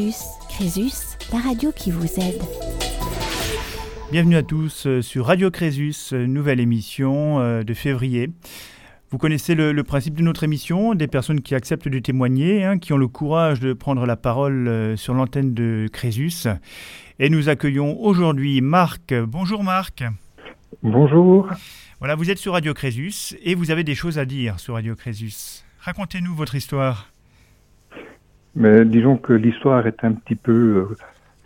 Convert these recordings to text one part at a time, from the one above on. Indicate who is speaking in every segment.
Speaker 1: Crésus. Crésus, la radio qui vous aide.
Speaker 2: Bienvenue à tous euh, sur Radio Crésus, euh, nouvelle émission euh, de février. Vous connaissez le, principe de notre émission, des personnes qui acceptent de témoigner, hein, qui ont le courage de prendre la parole sur l'antenne de Crésus. Et nous accueillons aujourd'hui Marc. Bonjour Marc.
Speaker 3: Bonjour.
Speaker 2: Voilà, vous êtes sur Radio Crésus et vous avez des choses à dire sur Radio Crésus. Racontez-nous votre histoire.
Speaker 3: Mais disons que l'histoire est un petit peu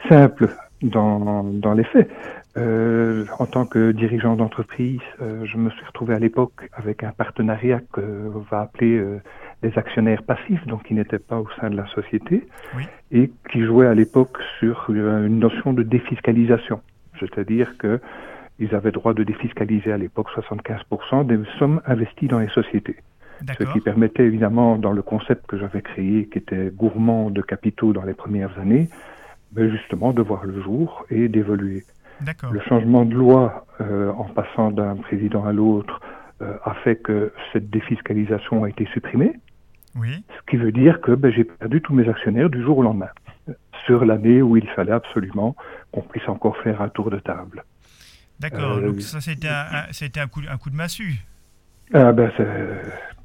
Speaker 3: simple dans, dans les faits. Euh, en tant que dirigeant d'entreprise, euh, je me suis retrouvé à l'époque avec un partenariat qu'on va appeler euh, les actionnaires passifs, donc qui n'étaient pas au sein de la société, et qui jouaient à l'époque sur une notion de défiscalisation, c'est-à-dire que ils avaient droit de défiscaliser à l'époque 75% des sommes investies dans les sociétés. Ce qui permettait évidemment, dans le concept que j'avais créé, qui était gourmand de capitaux dans les premières années, ben justement de voir le jour et d'évoluer. Le changement de loi, euh, en passant d'un président à l'autre, euh, a fait que cette défiscalisation a été supprimée.
Speaker 2: Oui.
Speaker 3: Ce qui veut dire que ben, j'ai perdu tous mes actionnaires du jour au lendemain, sur l'année où il fallait absolument qu'on puisse encore faire un tour de table.
Speaker 2: D'accord, euh, donc ça c'était un, un, coup, un coup de massue.
Speaker 3: Ah ben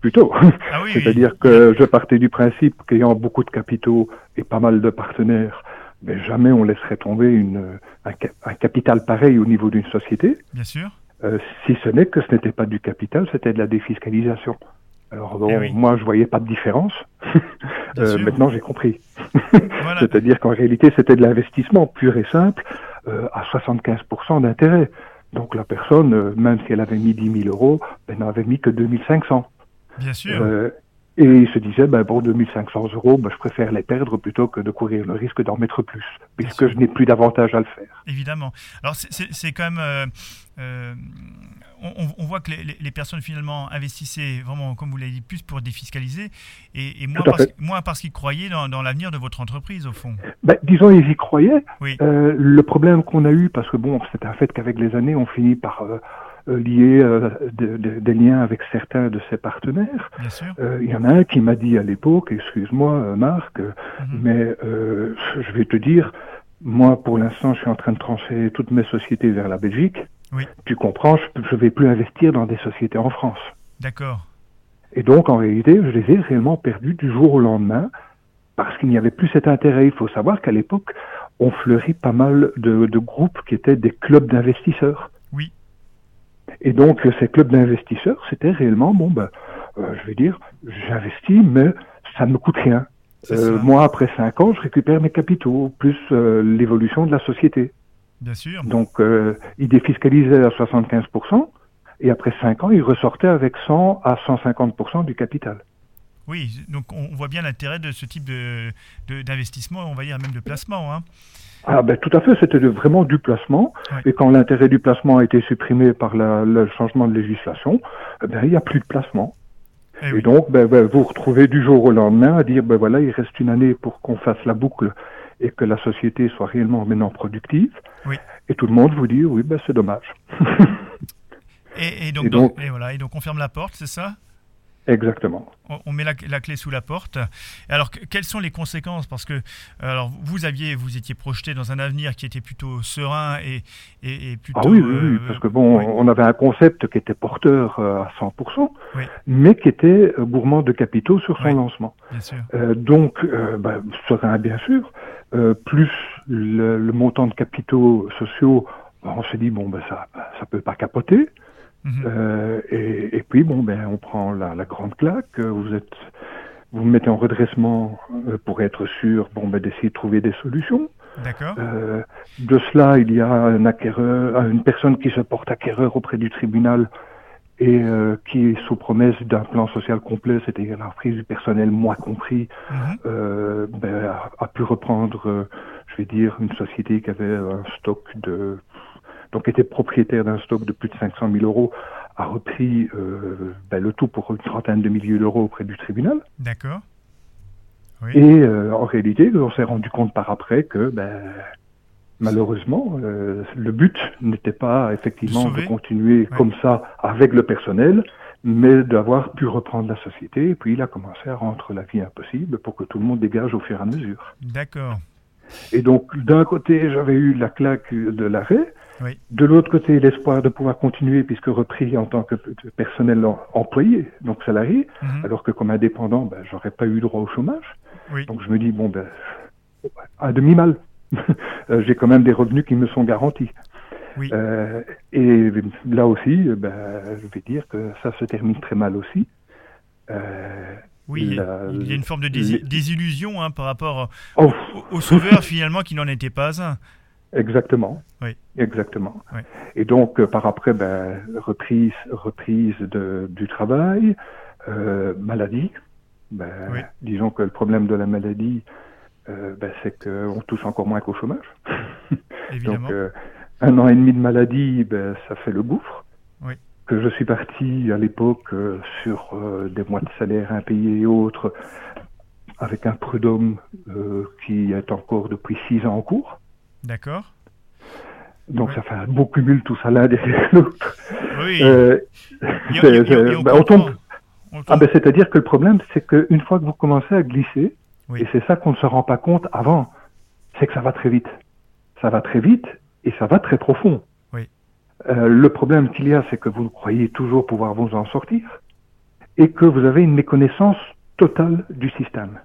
Speaker 3: plutôt. Ah C'est-à-dire que je partais du principe qu'ayant beaucoup de capitaux et pas mal de partenaires, mais jamais on laisserait tomber une, un, capital pareil au niveau d'une société.
Speaker 2: Bien sûr.
Speaker 3: Euh, si ce n'est que ce n'était pas du capital, c'était de la défiscalisation. Alors eh moi, je voyais pas de différence. euh, maintenant, j'ai compris. C'est-à-dire qu'en réalité, c'était de l'investissement pur et simple euh, à 75% d'intérêt. Donc la personne, même si elle avait mis 10 000 euros, elle n'avait mis que 2500.
Speaker 2: Bien sûr.
Speaker 3: Euh, et il se disait, ben, pour 2500 euros, ben, je préfère les perdre plutôt que de courir le risque d'en mettre plus, puisque je n'ai plus d'avantage à le faire.
Speaker 2: Évidemment. Alors, c'est quand même. Euh, euh, on, voit que les, personnes finalement investissaient vraiment, comme vous l'avez dit, plus pour défiscaliser et, moins, parce, moins, parce, qu'ils croyaient dans, l'avenir de votre entreprise, au fond.
Speaker 3: Ben, disons, ils y croyaient. Oui. Euh, le problème qu'on a eu, parce que bon, c'est un fait qu'avec les années, on finit par euh, lié euh, des liens avec certains de ses partenaires. Euh, il y en a un qui m'a dit à l'époque, excuse-moi Marc, mhm. mais je vais te dire, moi pour l'instant je suis en train de transférer toutes mes sociétés vers la Belgique. Tu comprends, je ne vais plus investir dans des sociétés en France.
Speaker 2: D'accord.
Speaker 3: Et donc en réalité, je les ai réellement perdus du jour au lendemain parce qu'il n'y avait plus cet intérêt. Il faut savoir qu'à l'époque, on fleurit pas mal de, de groupes qui étaient des clubs d'investisseurs.
Speaker 2: Oui.
Speaker 3: Et donc, ces clubs d'investisseurs, c'était réellement, bon, ben, euh, je vais dire, j'investis, mais ça ne me coûte rien. Euh, moi, après cinq ans, je récupère mes capitaux, plus euh, l'évolution de la société.
Speaker 2: Bien sûr.
Speaker 3: Donc, euh, ils défiscalisaient à 75%, et après cinq ans, ils ressortaient avec 100 à 150% du capital.
Speaker 2: Oui, donc on voit bien l'intérêt de ce type d'investissement, de, on va dire même de placement. Hein.
Speaker 3: Ah ben tout à fait, c'était vraiment du placement. Et quand l'intérêt du placement a été supprimé par le changement de législation, eh ben, il n'y a plus de placement. Eh et, donc, ben, ben, vous retrouvez du jour au lendemain à dire, ben voilà, il reste une année pour qu'on fasse la boucle et que la société soit réellement maintenant productive. Et tout le monde vous dit, oui, ben c'est dommage.
Speaker 2: et, donc, et voilà, et donc on ferme la porte, c'est ça?
Speaker 3: Exactement.
Speaker 2: On, met la, clé sous la porte. Alors, quelles sont les conséquences? Parce que alors, vous aviez, vous étiez projeté dans un avenir qui était plutôt serein et, et, plutôt.
Speaker 3: Ah oui, oui, euh, parce que bon, on avait un concept qui était porteur euh, à 100%, mais qui était euh, gourmand de capitaux sur son lancement.
Speaker 2: Bien sûr.
Speaker 3: donc, bah, serein, bien sûr, plus le, montant de capitaux sociaux, on s'est dit, bon, ben, ça ça peut pas capoter. Mhm. Euh, et, et, puis bon, ben on prend la, la grande claque. Vous êtes, vous, vous mettez en redressement euh, pour être sûr, bon, ben d'essayer de trouver des solutions.
Speaker 2: D'accord.
Speaker 3: Euh, de cela, il y a un acquéreur, euh, une personne qui se porte acquéreur auprès du tribunal et euh, qui, sous promesse d'un plan social complet, c'est-à-dire la reprise du personnel, moi compris, euh, ben, a, a, pu reprendre, je vais dire, une société qui avait un stock de donc était propriétaire d'un stock de plus de 500 000 euros, a repris euh, ben, le tout pour une trentaine de milliers d'euros auprès du tribunal.
Speaker 2: D'accord.
Speaker 3: Oui. Et euh, en réalité, on s'est rendu compte par après que ben, malheureusement, euh, le but n'était pas effectivement de, continuer comme ça avec le personnel, mais d'avoir pu reprendre la société. Et puis il a commencé à rendre la vie impossible pour que tout le monde dégage au fur et à mesure.
Speaker 2: D'accord.
Speaker 3: Et donc, d'un côté, j'avais eu la claque de l'arrêt.
Speaker 2: Oui.
Speaker 3: De l'autre côté, l'espoir de pouvoir continuer, puisque repris en tant que personnel employé, donc salarié,
Speaker 2: Mhm.
Speaker 3: alors que comme indépendant, ben, j'aurais pas eu droit au chômage.
Speaker 2: Oui.
Speaker 3: Donc je me dis, bon, ben, à demi-mal. Euh, J'ai quand même des revenus qui me sont garantis.
Speaker 2: Oui.
Speaker 3: Euh, et là aussi, ben, je vais dire que ça se termine très mal aussi. Euh,
Speaker 2: Oui, il y a-
Speaker 3: la-
Speaker 2: il y a une forme de désillusion hein, par rapport
Speaker 3: oh,
Speaker 2: au, au sauveur finalement qui n'en était pas un.
Speaker 3: Exactement.
Speaker 2: Oui.
Speaker 3: Exactement.
Speaker 2: Oui.
Speaker 3: Et donc, euh, par après, ben, reprise, reprise de, du travail, euh, maladie. Ben,
Speaker 2: Oui.
Speaker 3: Disons que le problème de la maladie, euh, ben, c'est qu'on touche encore moins qu'au chômage.
Speaker 2: Évidemment.
Speaker 3: Donc, euh, un an et demi de maladie, ben, ça fait le gouffre.
Speaker 2: Oui.
Speaker 3: Que je suis parti à l'époque euh, sur euh, des mois de salaire impayés et autres, avec un prud'homme euh, qui est encore depuis six ans en cours.
Speaker 2: D'accord.
Speaker 3: Donc ça fait un beau cumul tout ça l'un derrière l'autre.
Speaker 2: Oui.
Speaker 3: Euh,
Speaker 2: on
Speaker 3: ben, on tombe- ah ben, C'est-à-dire que le problème, c'est qu'une fois que vous commencez à glisser,
Speaker 2: Oui.
Speaker 3: et c'est ça qu'on ne se rend pas compte avant, c'est que ça va très vite. Ça va très vite et ça va très profond.
Speaker 2: Oui.
Speaker 3: Euh, le problème qu'il y a, c'est que vous croyez toujours pouvoir vous en sortir et que vous avez une méconnaissance totale du système.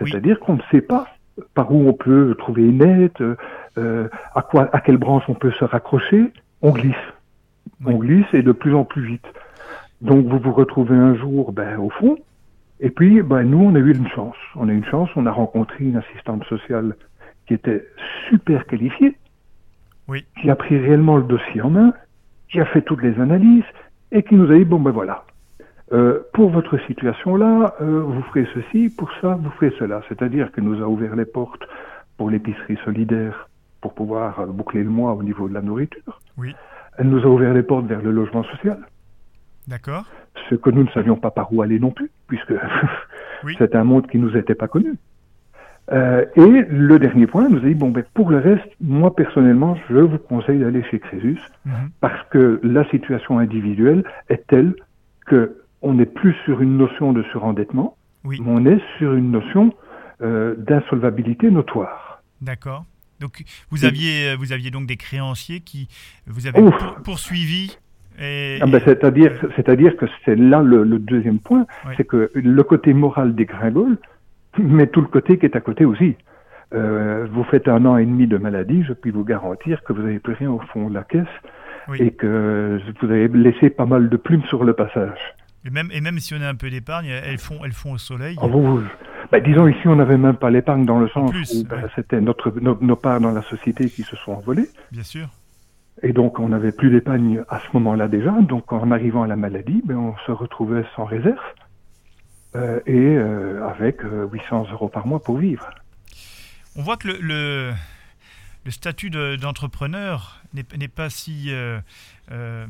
Speaker 2: Oui.
Speaker 3: C'est-à-dire qu'on ne sait pas par où on peut trouver une aide, euh, euh, à quoi, à quelle branche on peut se raccrocher. On glisse.
Speaker 2: Oui.
Speaker 3: On glisse et de plus en plus vite. Donc vous vous retrouvez un jour ben, au fond, et puis ben, nous on a eu une chance. On a eu une chance, on a rencontré une assistante sociale qui était super qualifiée,
Speaker 2: Oui.
Speaker 3: qui a pris réellement le dossier en main, qui a fait toutes les analyses et qui nous a dit bon ben voilà, euh, pour votre situation là, euh, vous ferez ceci, pour ça vous ferez cela. C'est-à-dire que nous a ouvert les portes pour l'épicerie solidaire pour pouvoir euh, boucler le mois au niveau de la nourriture.
Speaker 2: Oui.
Speaker 3: Elle nous a ouvert les portes vers le logement social
Speaker 2: D'accord.
Speaker 3: ce que nous ne savions pas par où aller non plus, puisque
Speaker 2: Oui.
Speaker 3: c'est un monde qui nous était pas connu. Euh, et le dernier point, elle nous a dit, bon, ben, pour le reste, moi personnellement, je vous conseille d'aller chez Crésus,
Speaker 2: Mhm.
Speaker 3: parce que la situation individuelle est telle que on n'est plus sur une notion de surendettement,
Speaker 2: Oui.
Speaker 3: mais on est sur une notion euh, d'insolvabilité notoire.
Speaker 2: D'accord. Donc vous aviez, euh, vous aviez donc des créanciers qui vous avaient pour- poursuivi. Et,
Speaker 3: Ah ben, c'est-à-dire, c'est-à-dire que c'est là le, le deuxième point,
Speaker 2: Oui.
Speaker 3: c'est que le côté moral dégringole, mais tout le côté qui est à côté aussi. Euh, vous faites un an et demi de maladie, je puis vous garantir que vous n'avez plus rien au fond de la caisse
Speaker 2: Oui.
Speaker 3: et que vous avez laissé pas mal de plumes sur le passage.
Speaker 2: Et même, et même si on a un peu d'épargne, elles font, elles font au soleil.
Speaker 3: Ah, vous- vous- ben, disons ici, on n'avait même pas l'épargne dans le sens
Speaker 2: plus,
Speaker 3: où
Speaker 2: ouais.
Speaker 3: c'était notre, nos, nos parts dans la société qui se sont envolées.
Speaker 2: Bien sûr.
Speaker 3: Et donc, on n'avait plus d'épargne à ce moment-là déjà. Donc, en arrivant à la maladie, ben, on se retrouvait sans réserve euh, et euh, avec euh, 800 euros par mois pour vivre.
Speaker 2: On voit que le, le, le statut de- d'entrepreneur n'est n'est pas si euh, euh,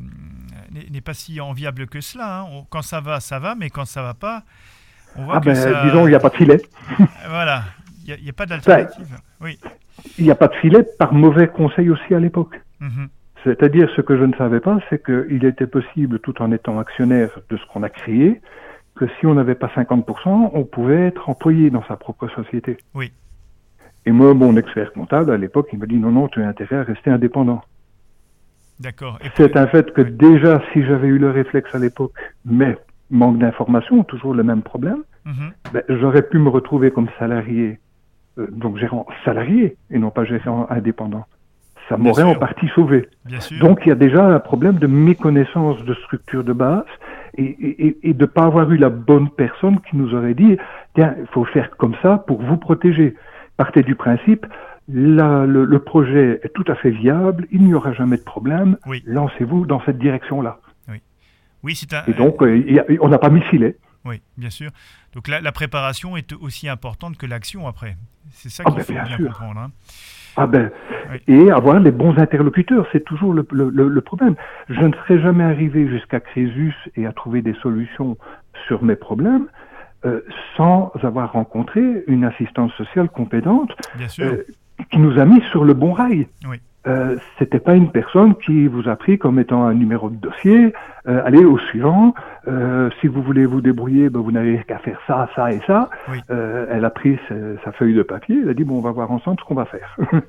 Speaker 2: n'est- pas si enviable que cela. hein. On- quand ça va, ça va, mais quand ça va pas, on voit
Speaker 3: Ah
Speaker 2: que
Speaker 3: ben,
Speaker 2: ça.
Speaker 3: disons, il n'y a pas de filet.
Speaker 2: Voilà, il n'y a, pas d'alternative. Oui.
Speaker 3: Il n'y a pas de filet par mauvais conseil aussi à l'époque.
Speaker 2: Mhm.
Speaker 3: C'est-à-dire, ce que je ne savais pas, c'est qu'il était possible, tout en étant actionnaire de ce qu'on a créé, que si on n'avait pas 50%, on pouvait être employé dans sa propre société.
Speaker 2: Oui.
Speaker 3: Et moi, mon expert comptable, à l'époque, il me dit non, non, tu as intérêt à rester indépendant.
Speaker 2: D'accord.
Speaker 3: C'est un fait que déjà, si j'avais eu le réflexe à l'époque, mais manque d'information, toujours le même problème,
Speaker 2: Mhm.
Speaker 3: ben, j'aurais pu me retrouver comme salarié, euh, donc gérant salarié et non pas gérant indépendant. Ça m'aurait en partie sauvé.
Speaker 2: Bien sûr.
Speaker 3: Donc il y a déjà un problème de méconnaissance de structure de base et, et, et- de pas avoir eu la bonne personne qui nous aurait dit tiens, il faut faire comme ça pour vous protéger. Partez du principe, la- le, le projet est tout à fait viable, il n'y aura jamais de problème,
Speaker 2: Oui.
Speaker 3: lancez-vous dans cette direction-là.
Speaker 2: oui, c'est un.
Speaker 3: Et donc, euh, on n'a pas mis filet.
Speaker 2: Oui, bien sûr. Donc la, la préparation est aussi importante que l'action après. C'est ça
Speaker 3: Ah
Speaker 2: qu'il
Speaker 3: ben,
Speaker 2: faut
Speaker 3: bien
Speaker 2: bien
Speaker 3: sûr.
Speaker 2: comprendre. hein.
Speaker 3: Ah ben,
Speaker 2: Oui.
Speaker 3: et avoir les bons interlocuteurs, c'est toujours le- le problème. Je ne serais jamais arrivé jusqu'à Crésus et à trouver des solutions sur mes problèmes euh, sans avoir rencontré une assistante sociale compétente euh, qui nous a mis sur le bon rail.
Speaker 2: Oui.
Speaker 3: euh, c'était pas une personne qui vous a pris comme étant un numéro de dossier. Euh, allez au suivant. Euh, si vous voulez vous débrouiller, ben, vous n'avez qu'à faire ça, ça et ça.
Speaker 2: Oui.
Speaker 3: Euh, elle a pris sa, sa feuille de papier. Elle a dit bon, on va voir ensemble ce qu'on va faire.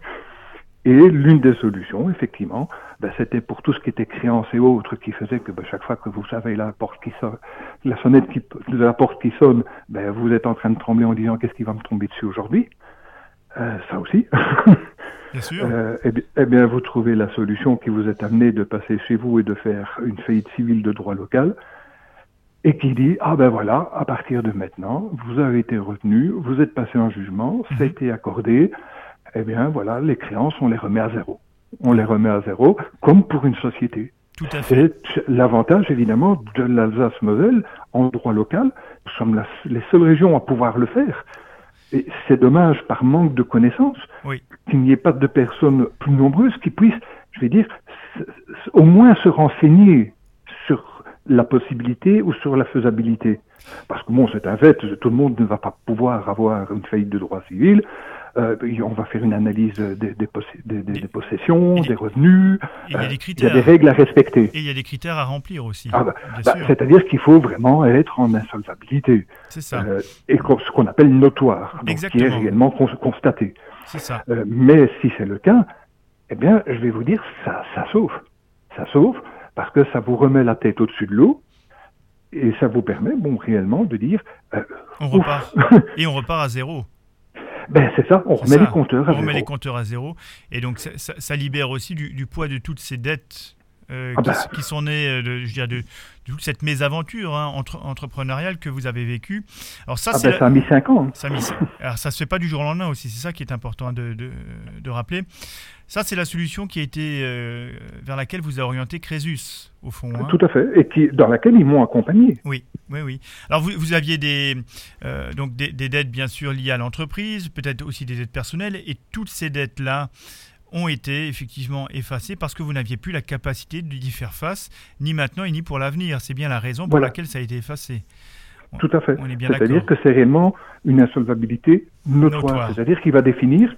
Speaker 3: et l'une des solutions, effectivement, ben, c'était pour tout ce qui était créance et autres, qui faisait que ben, chaque fois que vous savez la porte qui sonne, la sonnette qui, de la porte qui sonne, ben, vous êtes en train de trembler en disant qu'est-ce qui va me tomber dessus aujourd'hui? Euh, ça aussi.
Speaker 2: Bien sûr.
Speaker 3: Euh, eh, eh bien, vous trouvez la solution qui vous est amenée de passer chez vous et de faire une faillite civile de droit local, et qui dit ah ben voilà, à partir de maintenant, vous avez été retenu, vous êtes passé en jugement, ça a été accordé, eh bien voilà, les créances, on les remet à zéro. On les remet à zéro, comme pour une société.
Speaker 2: Tout à fait.
Speaker 3: C'est l'avantage évidemment de l'Alsace-Moselle en droit local. Nous sommes la- les seules régions à pouvoir le faire. Et c'est dommage par manque de connaissances
Speaker 2: Oui.
Speaker 3: qu'il n'y ait pas de personnes plus nombreuses qui puissent, je vais dire, au moins se renseigner la possibilité ou sur la faisabilité. Parce que bon, c'est un fait, tout le monde ne va pas pouvoir avoir une faillite de droit civil. Euh, on va faire une analyse des, des, possé- des- des- possessions, des revenus.
Speaker 2: Il y a
Speaker 3: Euh,
Speaker 2: des
Speaker 3: il y a
Speaker 2: critères.
Speaker 3: des règles à respecter.
Speaker 2: Et il y a des critères à remplir aussi.
Speaker 3: Ah bah, Bah. C'est-à-dire qu'il faut vraiment être en insolvabilité,
Speaker 2: C'est ça.
Speaker 3: euh, et ce qu'on appelle notoire, donc qui est réellement con- constaté.
Speaker 2: C'est ça.
Speaker 3: Mais si c'est le cas, eh bien, je vais vous dire, ça, ça sauve. Ça sauve parce que ça vous remet la tête au-dessus de l'eau et ça vous permet, bon, réellement, de dire, euh,
Speaker 2: On repart. Et on repart à zéro.
Speaker 3: ben c'est ça, on remet
Speaker 2: ça.
Speaker 3: les compteurs à
Speaker 2: On remet
Speaker 3: zéro.
Speaker 2: les compteurs à zéro. Et donc, ça, ça- ça libère aussi du, du poids de toutes ces dettes euh,
Speaker 3: Ah
Speaker 2: qui,
Speaker 3: bah.
Speaker 2: qui sont nées euh, de, je dirais, de, cette mésaventure hein, entre, entrepreneuriale que vous avez vécue. Alors, ça,
Speaker 3: Ah
Speaker 2: c'est la-
Speaker 3: ça a mis cinq ans. hein.
Speaker 2: ça, mis- alors ça se fait pas du jour au lendemain aussi, c'est ça qui est important de, de- de rappeler. Ça, c'est la solution qui a été euh, vers laquelle vous a orienté Crésus, au fond. hein.
Speaker 3: Tout à fait. Et qui, dans laquelle ils m'ont accompagné.
Speaker 2: Oui, oui, oui. Alors vous, vous aviez des, euh, donc des, des dettes bien sûr liées à l'entreprise, peut-être aussi des dettes personnelles, et toutes ces dettes-là ont été effectivement effacées parce que vous n'aviez plus la capacité d'y faire face, ni maintenant et ni pour l'avenir. C'est bien la raison pour
Speaker 3: Voilà.
Speaker 2: laquelle ça a été effacé.
Speaker 3: Tout à fait. C'est-à-dire que c'est réellement une insolvabilité notoire.
Speaker 2: Notoire.
Speaker 3: C'est-à-dire qu'il va définir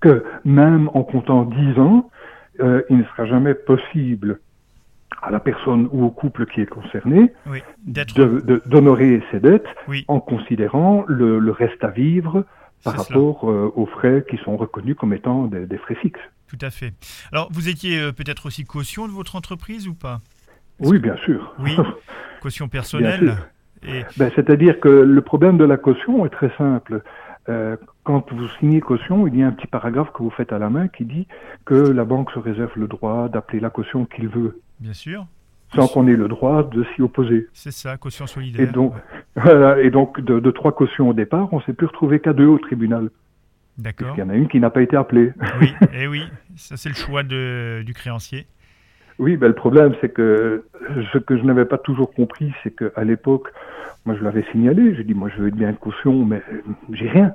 Speaker 3: que même en comptant 10 ans, euh, il ne sera jamais possible à la personne ou au couple qui est concerné
Speaker 2: Oui, d'être.
Speaker 3: de- de- d'honorer ses dettes
Speaker 2: Oui,
Speaker 3: en considérant le, le reste à vivre par rapport euh, aux frais qui sont reconnus comme étant des, des frais fixes.
Speaker 2: Tout à fait. Alors vous étiez euh, peut-être aussi caution de votre entreprise ou pas?
Speaker 3: Oui, bien sûr.
Speaker 2: Oui, caution personnelle. Et
Speaker 3: Ben, C'est-à-dire que le problème de la caution est très simple. Euh, quand vous signez caution, il y a un petit paragraphe que vous faites à la main qui dit que la banque se réserve le droit d'appeler la caution qu'il veut,
Speaker 2: bien sûr,
Speaker 3: sans qu'on ait le droit de s'y opposer.
Speaker 2: c'est ça, caution solidaire.
Speaker 3: Et donc,
Speaker 2: Ouais.
Speaker 3: voilà, et donc de, de trois cautions au départ, on s'est plus retrouvé qu'à deux au tribunal.
Speaker 2: D'accord.
Speaker 3: Il y en a une qui n'a pas été appelée.
Speaker 2: Oui, et oui, ça c'est le choix de, du créancier.
Speaker 3: Oui, ben, le problème, c'est que ce que je n'avais pas toujours compris, c'est qu'à l'époque, moi je l'avais signalé, j'ai dit, moi je veux bien de caution, mais euh, j'ai rien.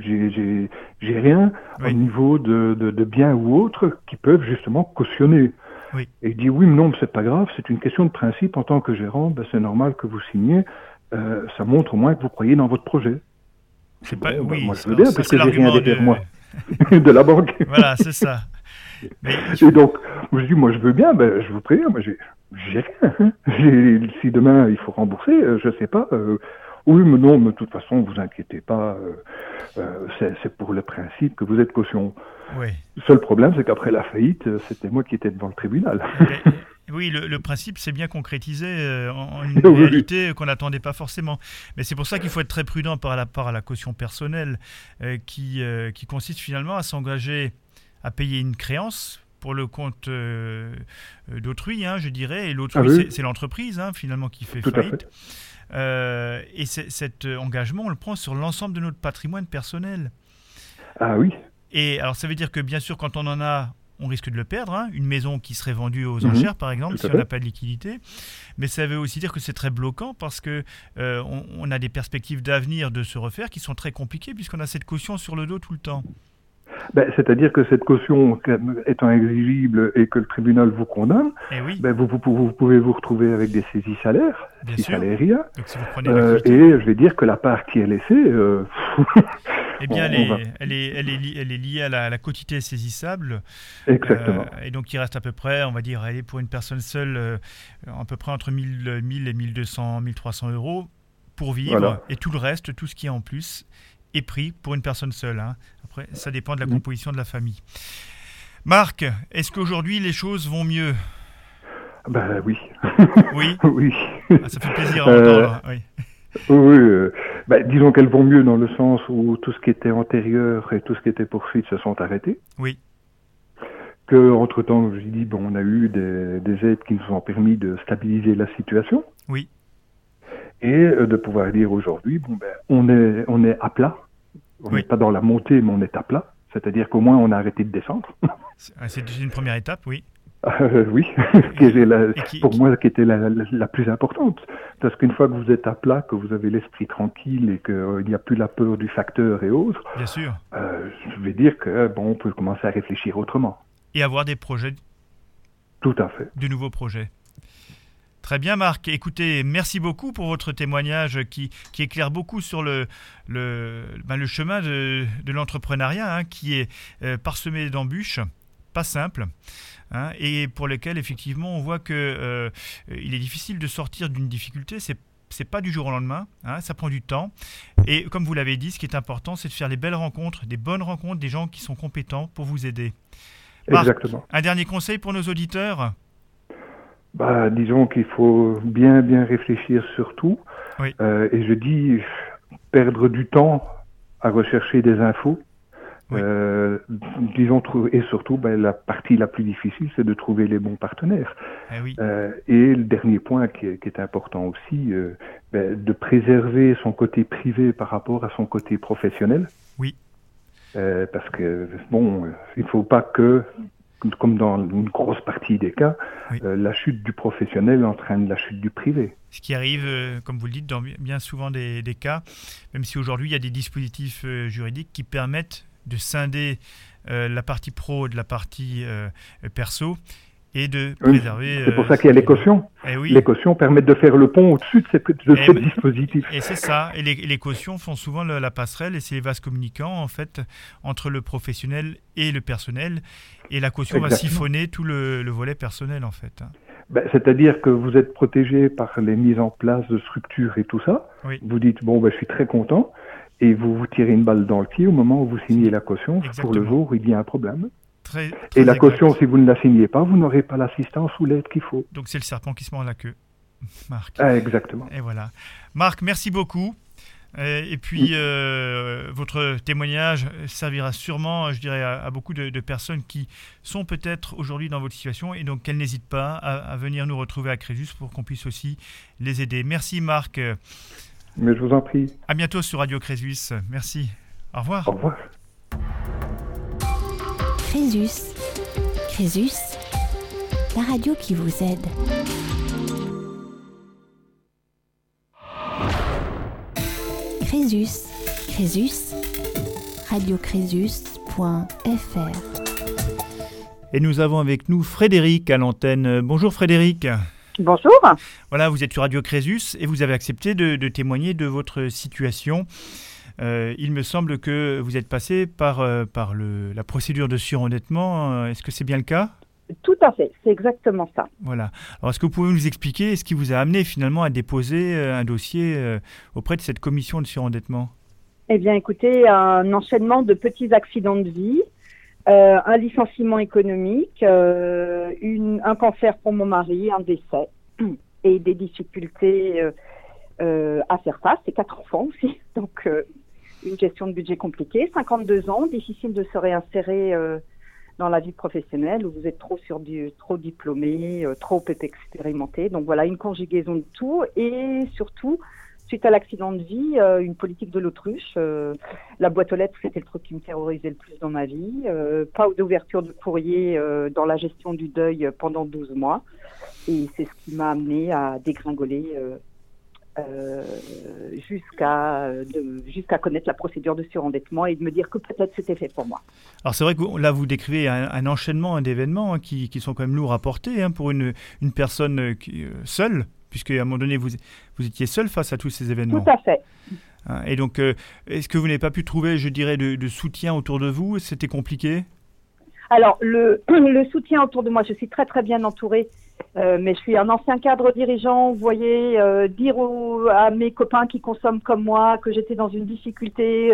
Speaker 3: J'ai- rien
Speaker 2: Oui.
Speaker 3: au niveau de, de, de biens ou autres qui peuvent justement cautionner.
Speaker 2: Oui.
Speaker 3: Et il dit, oui, mais non, mais c'est pas grave, c'est une question de principe. En tant que gérant, ben, c'est normal que vous signiez. Euh, ça montre au moins que vous croyez dans votre projet.
Speaker 2: C'est pas,
Speaker 3: bah,
Speaker 2: oui,
Speaker 3: moi, je veux bien,
Speaker 2: ça,
Speaker 3: parce que j'ai rien derrière
Speaker 2: de-
Speaker 3: moi. de la banque.
Speaker 2: Voilà, c'est ça. Mais
Speaker 3: Et donc, je dis, moi, je veux bien, ben, je vous préviens, moi, j'ai, rien. hein. Si demain, il faut rembourser, euh, je sais pas. euh, oui, mais non, mais de toute façon, vous inquiétez pas, euh, c'est, c'est pour le principe que vous êtes caution.
Speaker 2: Ouais.
Speaker 3: Le seul problème, c'est qu'après la faillite, euh, c'était moi qui étais devant le tribunal.
Speaker 2: Oui, le, le principe c'est bien concrétisé euh, en, une
Speaker 3: Oui, oui.
Speaker 2: réalité qu'on n'attendait pas forcément. Mais c'est pour ça qu'il faut être très prudent par rapport à la caution personnelle, euh, qui, euh, qui consiste finalement à s'engager à payer une créance pour le compte d'autrui, hein, je dirais, et l'autrui,
Speaker 3: Ah oui.
Speaker 2: c'est- l'entreprise hein, finalement qui fait
Speaker 3: Tout
Speaker 2: faillite. Et cet engagement, on le prend sur l'ensemble de notre patrimoine personnel.
Speaker 3: Ah oui,
Speaker 2: Et alors, ça veut dire que bien sûr, quand on en a, on risque de le perdre. hein. Une maison qui serait vendue aux
Speaker 3: Mhm.
Speaker 2: enchères, par exemple, si on n'a pas de liquidité. Mais ça veut aussi dire que c'est très bloquant parce que euh, on, on a des perspectives d'avenir de se refaire qui sont très compliquées puisqu'on a cette caution sur le dos tout le temps.
Speaker 3: ben, c'est-à-dire que cette caution étant exigible et que le tribunal vous condamne,
Speaker 2: oui,
Speaker 3: ben, vous, vous, vous pouvez vous retrouver avec des saisies salaires, si
Speaker 2: prenez
Speaker 3: Euh, et je vais dire que la part qui est laissée, euh,
Speaker 2: Eh bien, elle, est, elle, est, elle, est, liée à la, quotité saisissable.
Speaker 3: Exactement.
Speaker 2: et donc, il reste à peu près, on va dire, elle est pour une personne seule, à peu près entre 1000, 1000 et 1200, 1300 euros pour vivre. Et tout le reste, tout ce qui est en plus, est pris pour une personne seule. Hein. Après, ça dépend de la composition de la famille. Marc, est-ce qu'aujourd'hui les choses vont mieux?
Speaker 3: Ben oui.
Speaker 2: Oui
Speaker 3: Oui.
Speaker 2: Ah, ça fait plaisir à entendre.
Speaker 3: oui. Oui, euh, ben, disons qu'elles vont mieux dans le sens où tout ce qui était antérieur et tout ce qui était poursuite se sont arrêtés.
Speaker 2: Oui.
Speaker 3: Que entre temps, j'ai dit bon, on a eu des, des, aides qui nous ont permis de stabiliser la situation.
Speaker 2: Oui.
Speaker 3: Et euh, de pouvoir dire aujourd'hui, bon ben, on est, on est à plat. On n'est pas dans la montée, mais on est à plat. C'est-à-dire qu'au moins on a arrêté de descendre.
Speaker 2: C'est une première étape, oui.
Speaker 3: Euh, oui, pour moi qui était la, plus importante. Parce qu'une fois que vous êtes à plat, que vous avez l'esprit tranquille et qu'il euh, n'y a plus la peur du facteur et autres,
Speaker 2: Bien sûr.
Speaker 3: Euh, je vais dire que bon, on peut commencer à réfléchir autrement.
Speaker 2: Et avoir des projets.
Speaker 3: Tout à fait.
Speaker 2: De nouveaux projets. Très bien, Marc. Écoutez, merci beaucoup pour votre témoignage qui, qui éclaire beaucoup sur le, le, ben, le chemin de, de l'entrepreneuriat hein, qui est parsemé d'embûches, pas simple. Hein, et pour lesquels effectivement on voit que euh, il est difficile de sortir d'une difficulté. C'est c'est pas du jour au lendemain, hein, ça prend du temps. Et comme vous l'avez dit, ce qui est important, c'est de faire les belles rencontres, des bonnes rencontres, des gens qui sont compétents pour vous aider.
Speaker 3: Exactement.
Speaker 2: Un dernier conseil pour nos auditeurs?
Speaker 3: Bah, Disons qu'il faut bien, bien réfléchir sur tout.
Speaker 2: Oui.
Speaker 3: Euh, et je dis perdre du temps à rechercher des infos euh, disons, et surtout, ben, la partie la plus difficile, c'est de trouver les bons partenaires.
Speaker 2: Eh oui.
Speaker 3: euh, et le dernier point qui est, qui est important aussi, euh, ben, de préserver son côté privé par rapport à son côté professionnel.
Speaker 2: Oui.
Speaker 3: Parce que, bon, il ne faut pas que, comme dans une grosse partie des cas,
Speaker 2: oui.
Speaker 3: euh, la chute du professionnel entraîne la chute du privé.
Speaker 2: Ce qui arrive, euh, comme vous le dites, dans bien souvent des, des cas, même si aujourd'hui il y a des dispositifs euh, juridiques qui permettent de scinder euh, la partie pro de la partie euh, perso et de préserver.
Speaker 3: C'est pour ça qu'il y a les cautions.
Speaker 2: Eh oui.
Speaker 3: Les cautions permettent de faire le pont au-dessus de ces, de
Speaker 2: Eh
Speaker 3: ces
Speaker 2: oui.
Speaker 3: dispositifs.
Speaker 2: Et c'est ça. Et les, les cautions font souvent la passerelle et c'est les vases communicants en fait entre le professionnel et le personnel. Et la caution va siphonner tout le, le volet personnel en fait.
Speaker 3: Ben, C'est-à-dire que vous êtes protégé par les mises en place de structures et tout ça.
Speaker 2: Oui.
Speaker 3: Vous dites, bon, ben, je suis très content. Et vous vous tirez une balle dans le pied au moment où vous signez la caution pour le jour où il y a un problème.
Speaker 2: Très,
Speaker 3: Et la
Speaker 2: exact.
Speaker 3: caution, si vous ne la signez pas, vous n'aurez pas l'assistance ou l'aide qu'il faut.
Speaker 2: Donc c'est le serpent qui se mord la queue. Marc.
Speaker 3: Ah, exactement.
Speaker 2: Et voilà. Marc, merci beaucoup. Et puis, euh, votre témoignage servira sûrement, je dirais, à, à beaucoup de, de personnes qui sont peut-être aujourd'hui dans votre situation et donc qu'elles n'hésitent pas à, à venir nous retrouver à Crésus pour qu'on puisse aussi les aider. Merci Marc.
Speaker 3: Mais je vous en prie.
Speaker 2: À bientôt sur Radio Crésus. Merci. Au revoir.
Speaker 3: Au revoir.
Speaker 1: Crésus. Crésus, la radio qui vous aide. Crésus. Crésus. radiocrésus.fr
Speaker 2: Et nous avons avec nous Frédéric à l'antenne. Bonjour Frédéric.
Speaker 4: Bonjour.
Speaker 2: Voilà, vous êtes sur Radio Crésus et vous avez accepté de, de témoigner de votre situation. Euh, il me semble que vous êtes passé par, euh, par le, la procédure de surendettement. Euh, Est-ce que c'est bien le cas?
Speaker 4: Tout à fait, c'est exactement ça.
Speaker 2: Voilà. Alors, est-ce que vous pouvez nous expliquer ce qui vous a amené finalement à déposer un dossier auprès de cette commission de surendettement
Speaker 4: Eh bien, écoutez, un enchaînement de petits accidents de vie, euh, un licenciement économique, euh, une, un cancer pour mon mari, un décès et des difficultés euh, à faire face, et quatre enfants aussi. Donc, une gestion de budget compliquée. 52 ans, difficile de se réinsérer dans la vie professionnelle où vous êtes trop sur du trop diplômé, trop expérimenté. Donc voilà, une conjugaison de tout et surtout suite à l'accident de vie, euh, une politique de l'autruche. Euh, la boîte aux lettres, c'était le truc qui me terrorisait le plus dans ma vie. Euh, pas d'ouverture de courrier dans la gestion du deuil pendant 12 mois. Et c'est ce qui m'a amené à dégringoler jusqu'à jusqu'à connaître la procédure de surendettement et de me dire que peut-être c'était fait pour moi.
Speaker 2: Alors, c'est vrai que là, vous décrivez un, enchaînement d'événements hein, qui, sont quand même lourds à porter hein, pour une, une personne seule, puisque à un moment donné, vous, vous étiez seul face à tous ces événements.
Speaker 4: Tout à fait.
Speaker 2: Hein, et donc, euh, est-ce que vous n'avez pas pu trouver, je dirais, de, soutien autour de vous? C'était compliqué?
Speaker 4: Alors, le, le, soutien autour de moi, je suis très très bien entourée. Euh, mais je suis un ancien cadre dirigeant, vous voyez, euh, dire à mes copains qui consomment comme moi que j'étais dans une difficulté,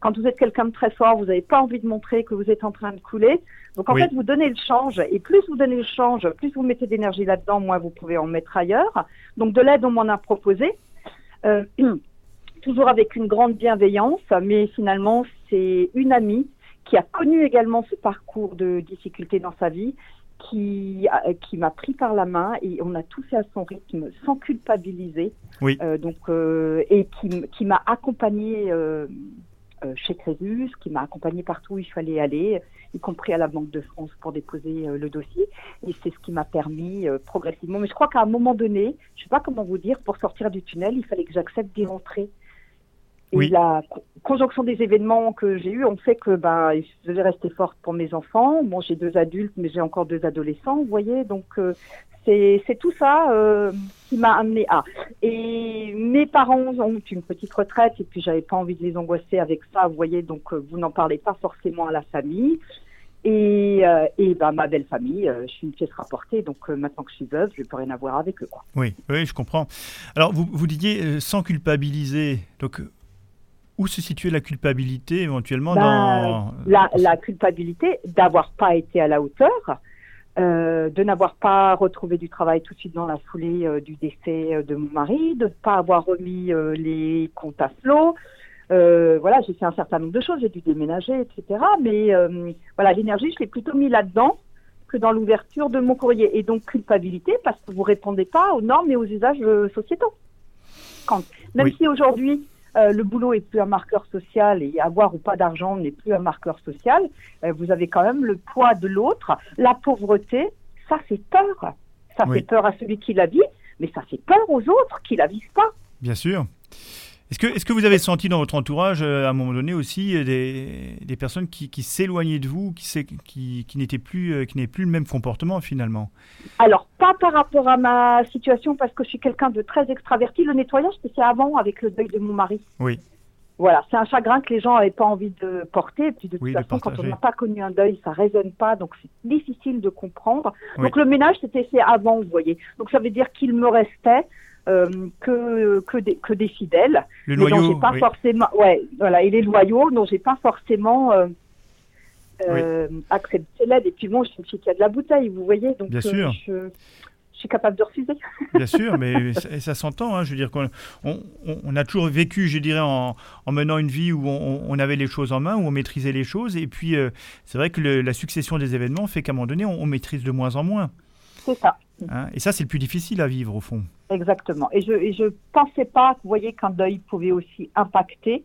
Speaker 4: quand vous êtes quelqu'un de très fort, vous n'avez pas envie de montrer que vous êtes en train de couler. Donc en fait, vous donnez le change, et plus vous donnez le change, plus vous mettez d'énergie là-dedans, moins vous pouvez en mettre ailleurs. Donc de l'aide, on m'en a proposé. toujours avec une grande bienveillance, mais finalement, c'est une amie qui a connu également ce parcours de difficulté dans sa vie, qui, qui m'a pris par la main et on a tout fait à son rythme sans culpabiliser.
Speaker 2: Oui.
Speaker 4: Euh, donc, euh, et qui, qui m'a accompagné euh, chez Crésus, qui m'a accompagné partout où il fallait aller, y compris à la Banque de France pour déposer le dossier. Et c'est ce qui m'a permis progressivement. Mais je crois qu'à un moment donné, je ne sais pas comment vous dire, pour sortir du tunnel, il fallait que j'accepte d'y rentrer. Et la conjonction des événements que j'ai eus ont fait que ben, je devais rester forte pour mes enfants. Bon, j'ai deux adultes, mais j'ai encore deux adolescents, vous voyez. Donc, euh, c'est tout ça euh, qui m'a amené à. Et mes parents ont une petite retraite et puis j'avais pas envie de les angoisser avec ça, vous voyez. Donc, euh, vous n'en parlez pas forcément à la famille. Et, et ben, ma belle famille, je suis une pièce rapportée, donc maintenant que je suis veuve, je ne peux rien avoir avec eux. Quoi.
Speaker 2: Oui, oui, je comprends. Alors, vous, vous disiez sans culpabiliser. Donc, où se situait la culpabilité éventuellement
Speaker 4: bah,
Speaker 2: dans...
Speaker 4: La, la culpabilité d'avoir pas été à la hauteur, euh, de n'avoir pas retrouvé du travail tout de suite dans la foulée euh, du décès euh, de mon mari, de ne pas avoir remis les comptes à flot. voilà, j'ai fait un certain nombre de choses, j'ai dû déménager, etc. Mais voilà, l'énergie, je l'ai plutôt mis là-dedans que dans l'ouverture de mon courrier. Et donc culpabilité parce que vous répondez pas aux normes et aux usages sociétaux. Quand, même si aujourd'hui euh, le boulot est plus un marqueur social et avoir ou pas d'argent n'est plus un marqueur social, euh, vous avez quand même le poids de l'autre. La pauvreté, ça fait peur. Ça fait peur à celui qui la vit, mais ça fait peur aux autres qui la vivent pas.
Speaker 2: Bien sûr. Est-ce que, est que vous avez senti dans votre entourage, euh, à un moment donné aussi, euh, des, des personnes qui, qui s'éloignaient de vous, qui, qui, qui n'étaient plus, euh, qui plus le même comportement finalement?
Speaker 4: Alors, pas par rapport à ma situation, parce que je suis quelqu'un de très extraverti. Le nettoyage, c'était avant avec le deuil de mon mari.
Speaker 2: Oui.
Speaker 4: Voilà, c'est un chagrin que les gens n'avaient pas envie de porter. Et puis de toute façon, quand on n'a pas connu un deuil, ça résonne pas, donc c'est difficile de comprendre. Donc le ménage, c'était avant, vous voyez. Donc ça veut dire qu'il me restait que, que, des, que des fidèles.
Speaker 2: Le mais noyau,
Speaker 4: pas forcément, ouais, voilà, et les loyaux dont j'ai pas forcément euh, euh, accepté l'aide. Et puis bon, je suis une fille qui a de la bouteille, vous voyez, donc
Speaker 2: Bien sûr. Je,
Speaker 4: suis capable de refuser.
Speaker 2: Bien sûr, mais ça, ça s'entend. Hein, je veux dire qu'on on, on, a toujours vécu, je dirais, en, en menant une vie où on, on, avait les choses en main, où on maîtrisait les choses. Et puis, c'est vrai que le, la succession des événements fait qu'à un moment donné, on, maîtrise de moins en moins.
Speaker 4: C'est ça.
Speaker 2: Hein, et ça, c'est le plus difficile à vivre, au fond.
Speaker 4: Exactement. Et je ne je pensais pas, vous voyez, qu'un deuil pouvait aussi impacter.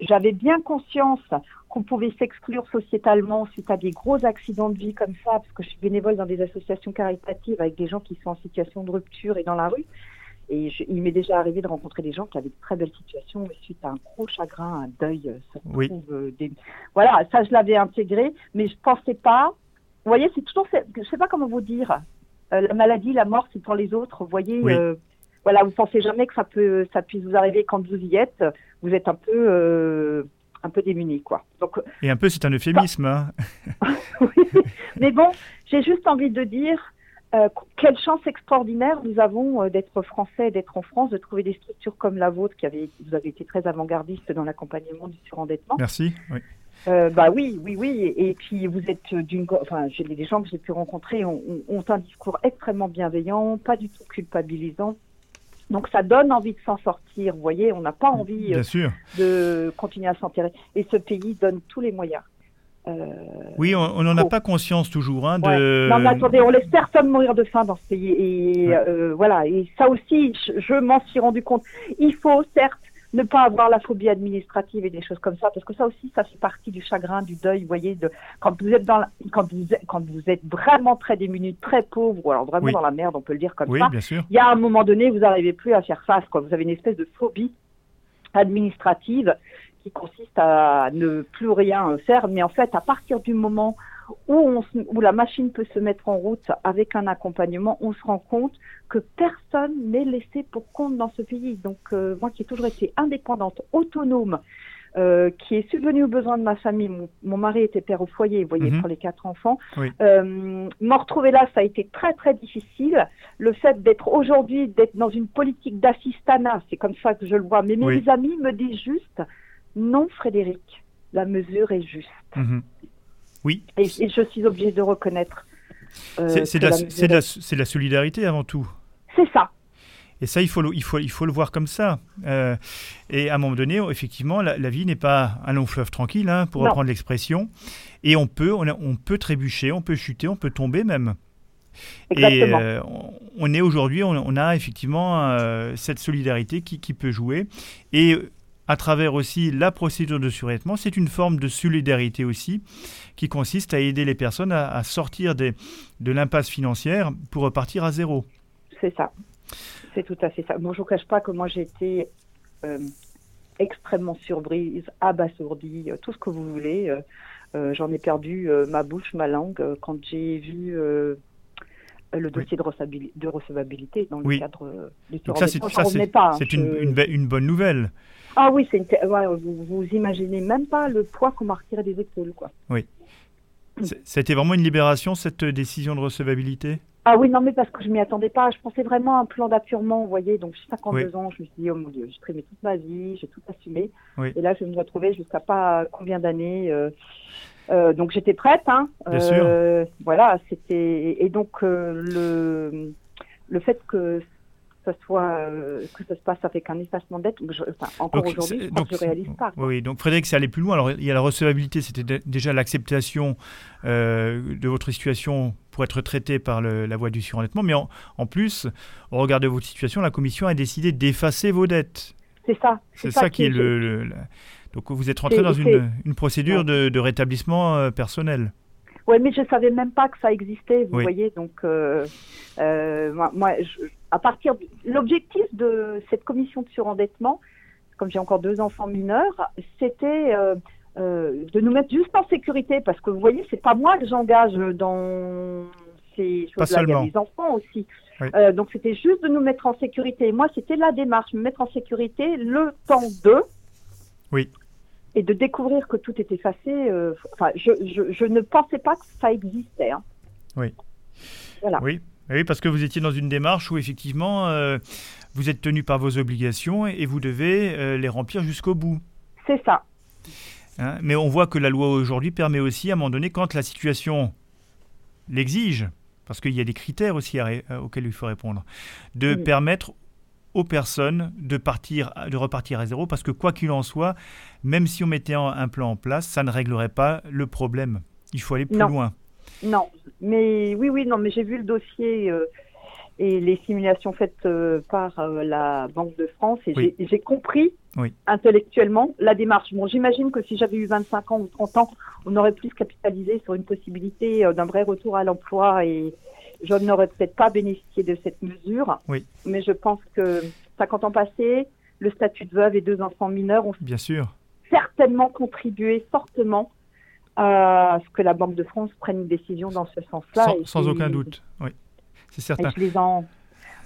Speaker 4: J'avais bien conscience qu'on pouvait s'exclure sociétalement suite à des gros accidents de vie comme ça, parce que je suis bénévole dans des associations caritatives avec des gens qui sont en situation de rupture et dans la rue. Et il m'est déjà arrivé de rencontrer des gens qui avaient de très belles situations suite à un gros chagrin, un deuil. Euh, ça
Speaker 2: oui.
Speaker 4: Euh, des... Voilà, ça je l'avais intégré, mais je pensais pas. Vous voyez, c'est toujours, je sais pas comment vous dire. Euh, la maladie, la mort, c'est pour les autres. Vous voyez, euh, voilà, vous pensez jamais que ça peut, ça puisse vous arriver quand vous y êtes. Vous êtes un peu, euh, un peu démuni, quoi.
Speaker 2: Donc, et un peu, c'est un euphémisme. Hein.
Speaker 4: Mais bon, j'ai juste envie de dire. quelle chance extraordinaire nous avons d'être français, d'être en France, de trouver des structures comme la vôtre, qui avait, vous avez été très avant-gardiste dans l'accompagnement du surendettement.
Speaker 2: Merci. Oui.
Speaker 4: Euh, bah oui, oui, oui. Et puis vous êtes d'une, enfin, les gens que j'ai pu rencontrer ont, ont, un discours extrêmement bienveillant, pas du tout culpabilisant. Donc ça donne envie de s'en sortir. Vous voyez, on n'a pas envie
Speaker 2: Bien sûr.
Speaker 4: de continuer à s'enterrer. Et ce pays donne tous les moyens.
Speaker 2: Euh, oui, on n'en a pas conscience toujours. Hein, de...
Speaker 4: Non, mais attendez, on laisse personne mourir de faim dans ce pays. Et euh, voilà, et ça aussi, je, je m'en suis rendu compte. Il faut certes ne pas avoir la phobie administrative et des choses comme ça, parce que ça aussi, ça fait partie du chagrin, du deuil, vous voyez, de, quand vous êtes dans quand vous êtes, quand vous êtes vraiment très démuni, très pauvre, ou alors vraiment dans la merde, on peut le dire comme
Speaker 2: oui,
Speaker 4: ça. Il y a un moment donné, vous n'arrivez plus à faire face, quoi. Vous avez une espèce de phobie administrative qui consiste à ne plus rien faire, mais en fait, à partir du moment où, on se- où la machine peut se mettre en route avec un accompagnement, on se rend compte que personne n'est laissé pour compte dans ce pays. Donc euh, moi qui ai toujours été indépendante, autonome, euh, qui est subvenue aux besoins de ma famille, mon, mon mari était père au foyer, vous voyez,
Speaker 2: Mhm.
Speaker 4: pour les quatre enfants,
Speaker 2: Oui.
Speaker 4: euh, m'en retrouver là, ça a été très très difficile. Le fait d'être aujourd'hui, d'être dans une politique d'assistanat, c'est comme ça que je le vois. Mais mes amis me disent juste, non Frédéric, la mesure est juste.
Speaker 2: Mhm. Oui,
Speaker 4: Et, et je suis obligée de reconnaître. euh,
Speaker 2: c'est de, la- de de solidarité avant tout.
Speaker 4: C'est ça.
Speaker 2: Et ça, il faut le, il faut, il faut le voir comme ça. Euh, et à un moment donné, effectivement, la, la vie n'est pas un long fleuve tranquille, hein, pour
Speaker 4: Non.
Speaker 2: reprendre l'expression. Et on peut, on, peut trébucher, on peut chuter, on peut tomber même.
Speaker 4: Exactement.
Speaker 2: Et euh, on- est aujourd'hui, on, on a effectivement euh, cette solidarité qui, qui peut jouer. Et à travers aussi la procédure de survêtement, c'est une forme de solidarité aussi qui consiste à aider les personnes à, à sortir des, de l'impasse financière pour repartir à zéro.
Speaker 4: C'est ça. C'est tout à fait ça. Bon, je vous cache pas que moi j'ai été euh, extrêmement surprise, abasourdie, euh, tout ce que vous voulez. Euh, euh, J'en ai perdu euh, ma bouche, ma langue quand j'ai vu le dossier de, recevabili- de recevabilité dans le
Speaker 2: Oui.
Speaker 4: cadre du
Speaker 2: Donc ça, c'est
Speaker 4: hein.
Speaker 2: une, une une bonne nouvelle.
Speaker 4: Ah oui, c'est une te- ouais, vous, vous imaginez même pas le poids qu'on m'a retiré des épaules, quoi.
Speaker 2: A été vraiment une libération, cette décision de recevabilité?
Speaker 4: Ah oui, non, mais parce que je m'y attendais pas. Je pensais vraiment à un plan d'appurement, vous voyez. Donc, j'ai 52
Speaker 2: Oui.
Speaker 4: ans, je me suis dit, oh mon Dieu, j'ai trimé toute ma vie, j'ai tout assumé.
Speaker 2: Oui.
Speaker 4: Et là, je vais me retrouver jusqu'à pas combien d'années. euh, euh, donc, j'étais prête, hein.
Speaker 2: Bien sûr.
Speaker 4: Voilà, c'était. Et donc, euh, le, le fait que ça soit euh, que ça se passe avec un effacement de dette, je- enfin, encore aujourd'hui, je
Speaker 2: c'est-
Speaker 4: réalise pas.
Speaker 2: Oui, oui. donc Frédéric, c'est aller plus loin. Alors, il y a la recevabilité, c'était dé- déjà l'acceptation euh, de votre situation pour être traité par le- la voie du surendettement. Mais en, en plus, au regard de votre situation, la Commission a décidé d'effacer vos dettes.
Speaker 4: C'est ça.
Speaker 2: C'est ça, qui est le. le- le- Donc, vous êtes rentré dans une, une procédure
Speaker 4: Ouais.
Speaker 2: de, de rétablissement euh, personnel.
Speaker 4: Ouais, mais je savais même pas que ça existait, vous
Speaker 2: Oui.
Speaker 4: voyez. Donc, moi, moi, je- à partir de- l'objectif de cette commission de surendettement, comme j'ai encore deux enfants mineurs, c'était euh, euh, de nous mettre juste en sécurité, parce que vous voyez, c'est pas moi que j'engage dans ces choses-là, il y a enfants aussi.
Speaker 2: Oui.
Speaker 4: Euh, donc, c'était juste de nous mettre en sécurité. Moi, c'était la démarche, me mettre en sécurité le temps de.
Speaker 2: Oui.
Speaker 4: Et de découvrir que tout est effacé. Enfin, je, je, je ne pensais pas que ça existait. hein. Voilà.
Speaker 2: Oui. Oui, parce que vous étiez dans une démarche où effectivement, euh, vous êtes tenu par vos obligations et vous devez euh, les remplir jusqu'au bout.
Speaker 4: C'est ça.
Speaker 2: Hein, mais on voit que la loi aujourd'hui permet aussi, à un moment donné, quand la situation l'exige, parce qu'il y a des critères aussi à euh, auxquels il faut répondre, de
Speaker 4: Mm.
Speaker 2: permettre aux personnes de, partir, de repartir à zéro, parce que quoi qu'il en soit, même si on mettait un plan en place, ça ne réglerait pas le problème. Il faut aller plus
Speaker 4: Non.
Speaker 2: loin.
Speaker 4: Non, mais oui, oui, non, mais j'ai vu le dossier euh, et les simulations faites euh, par euh, la Banque de France et
Speaker 2: Oui.
Speaker 4: j'ai- j'ai compris
Speaker 2: Oui.
Speaker 4: intellectuellement la démarche. Bon, j'imagine que si j'avais eu 25 ans ou 30 ans, on aurait plus capitalisé sur une possibilité euh, d'un vrai retour à l'emploi et je n'aurais peut-être pas bénéficié de cette mesure.
Speaker 2: Oui.
Speaker 4: Mais je pense que 50 ans passés, le statut de veuve et deux enfants mineurs ont
Speaker 2: Bien sûr.
Speaker 4: certainement contribué fortement à ce que la Banque de France prenne une décision dans ce sens-là.
Speaker 2: Sans, aucun doute. Oui, c'est certain.
Speaker 4: en...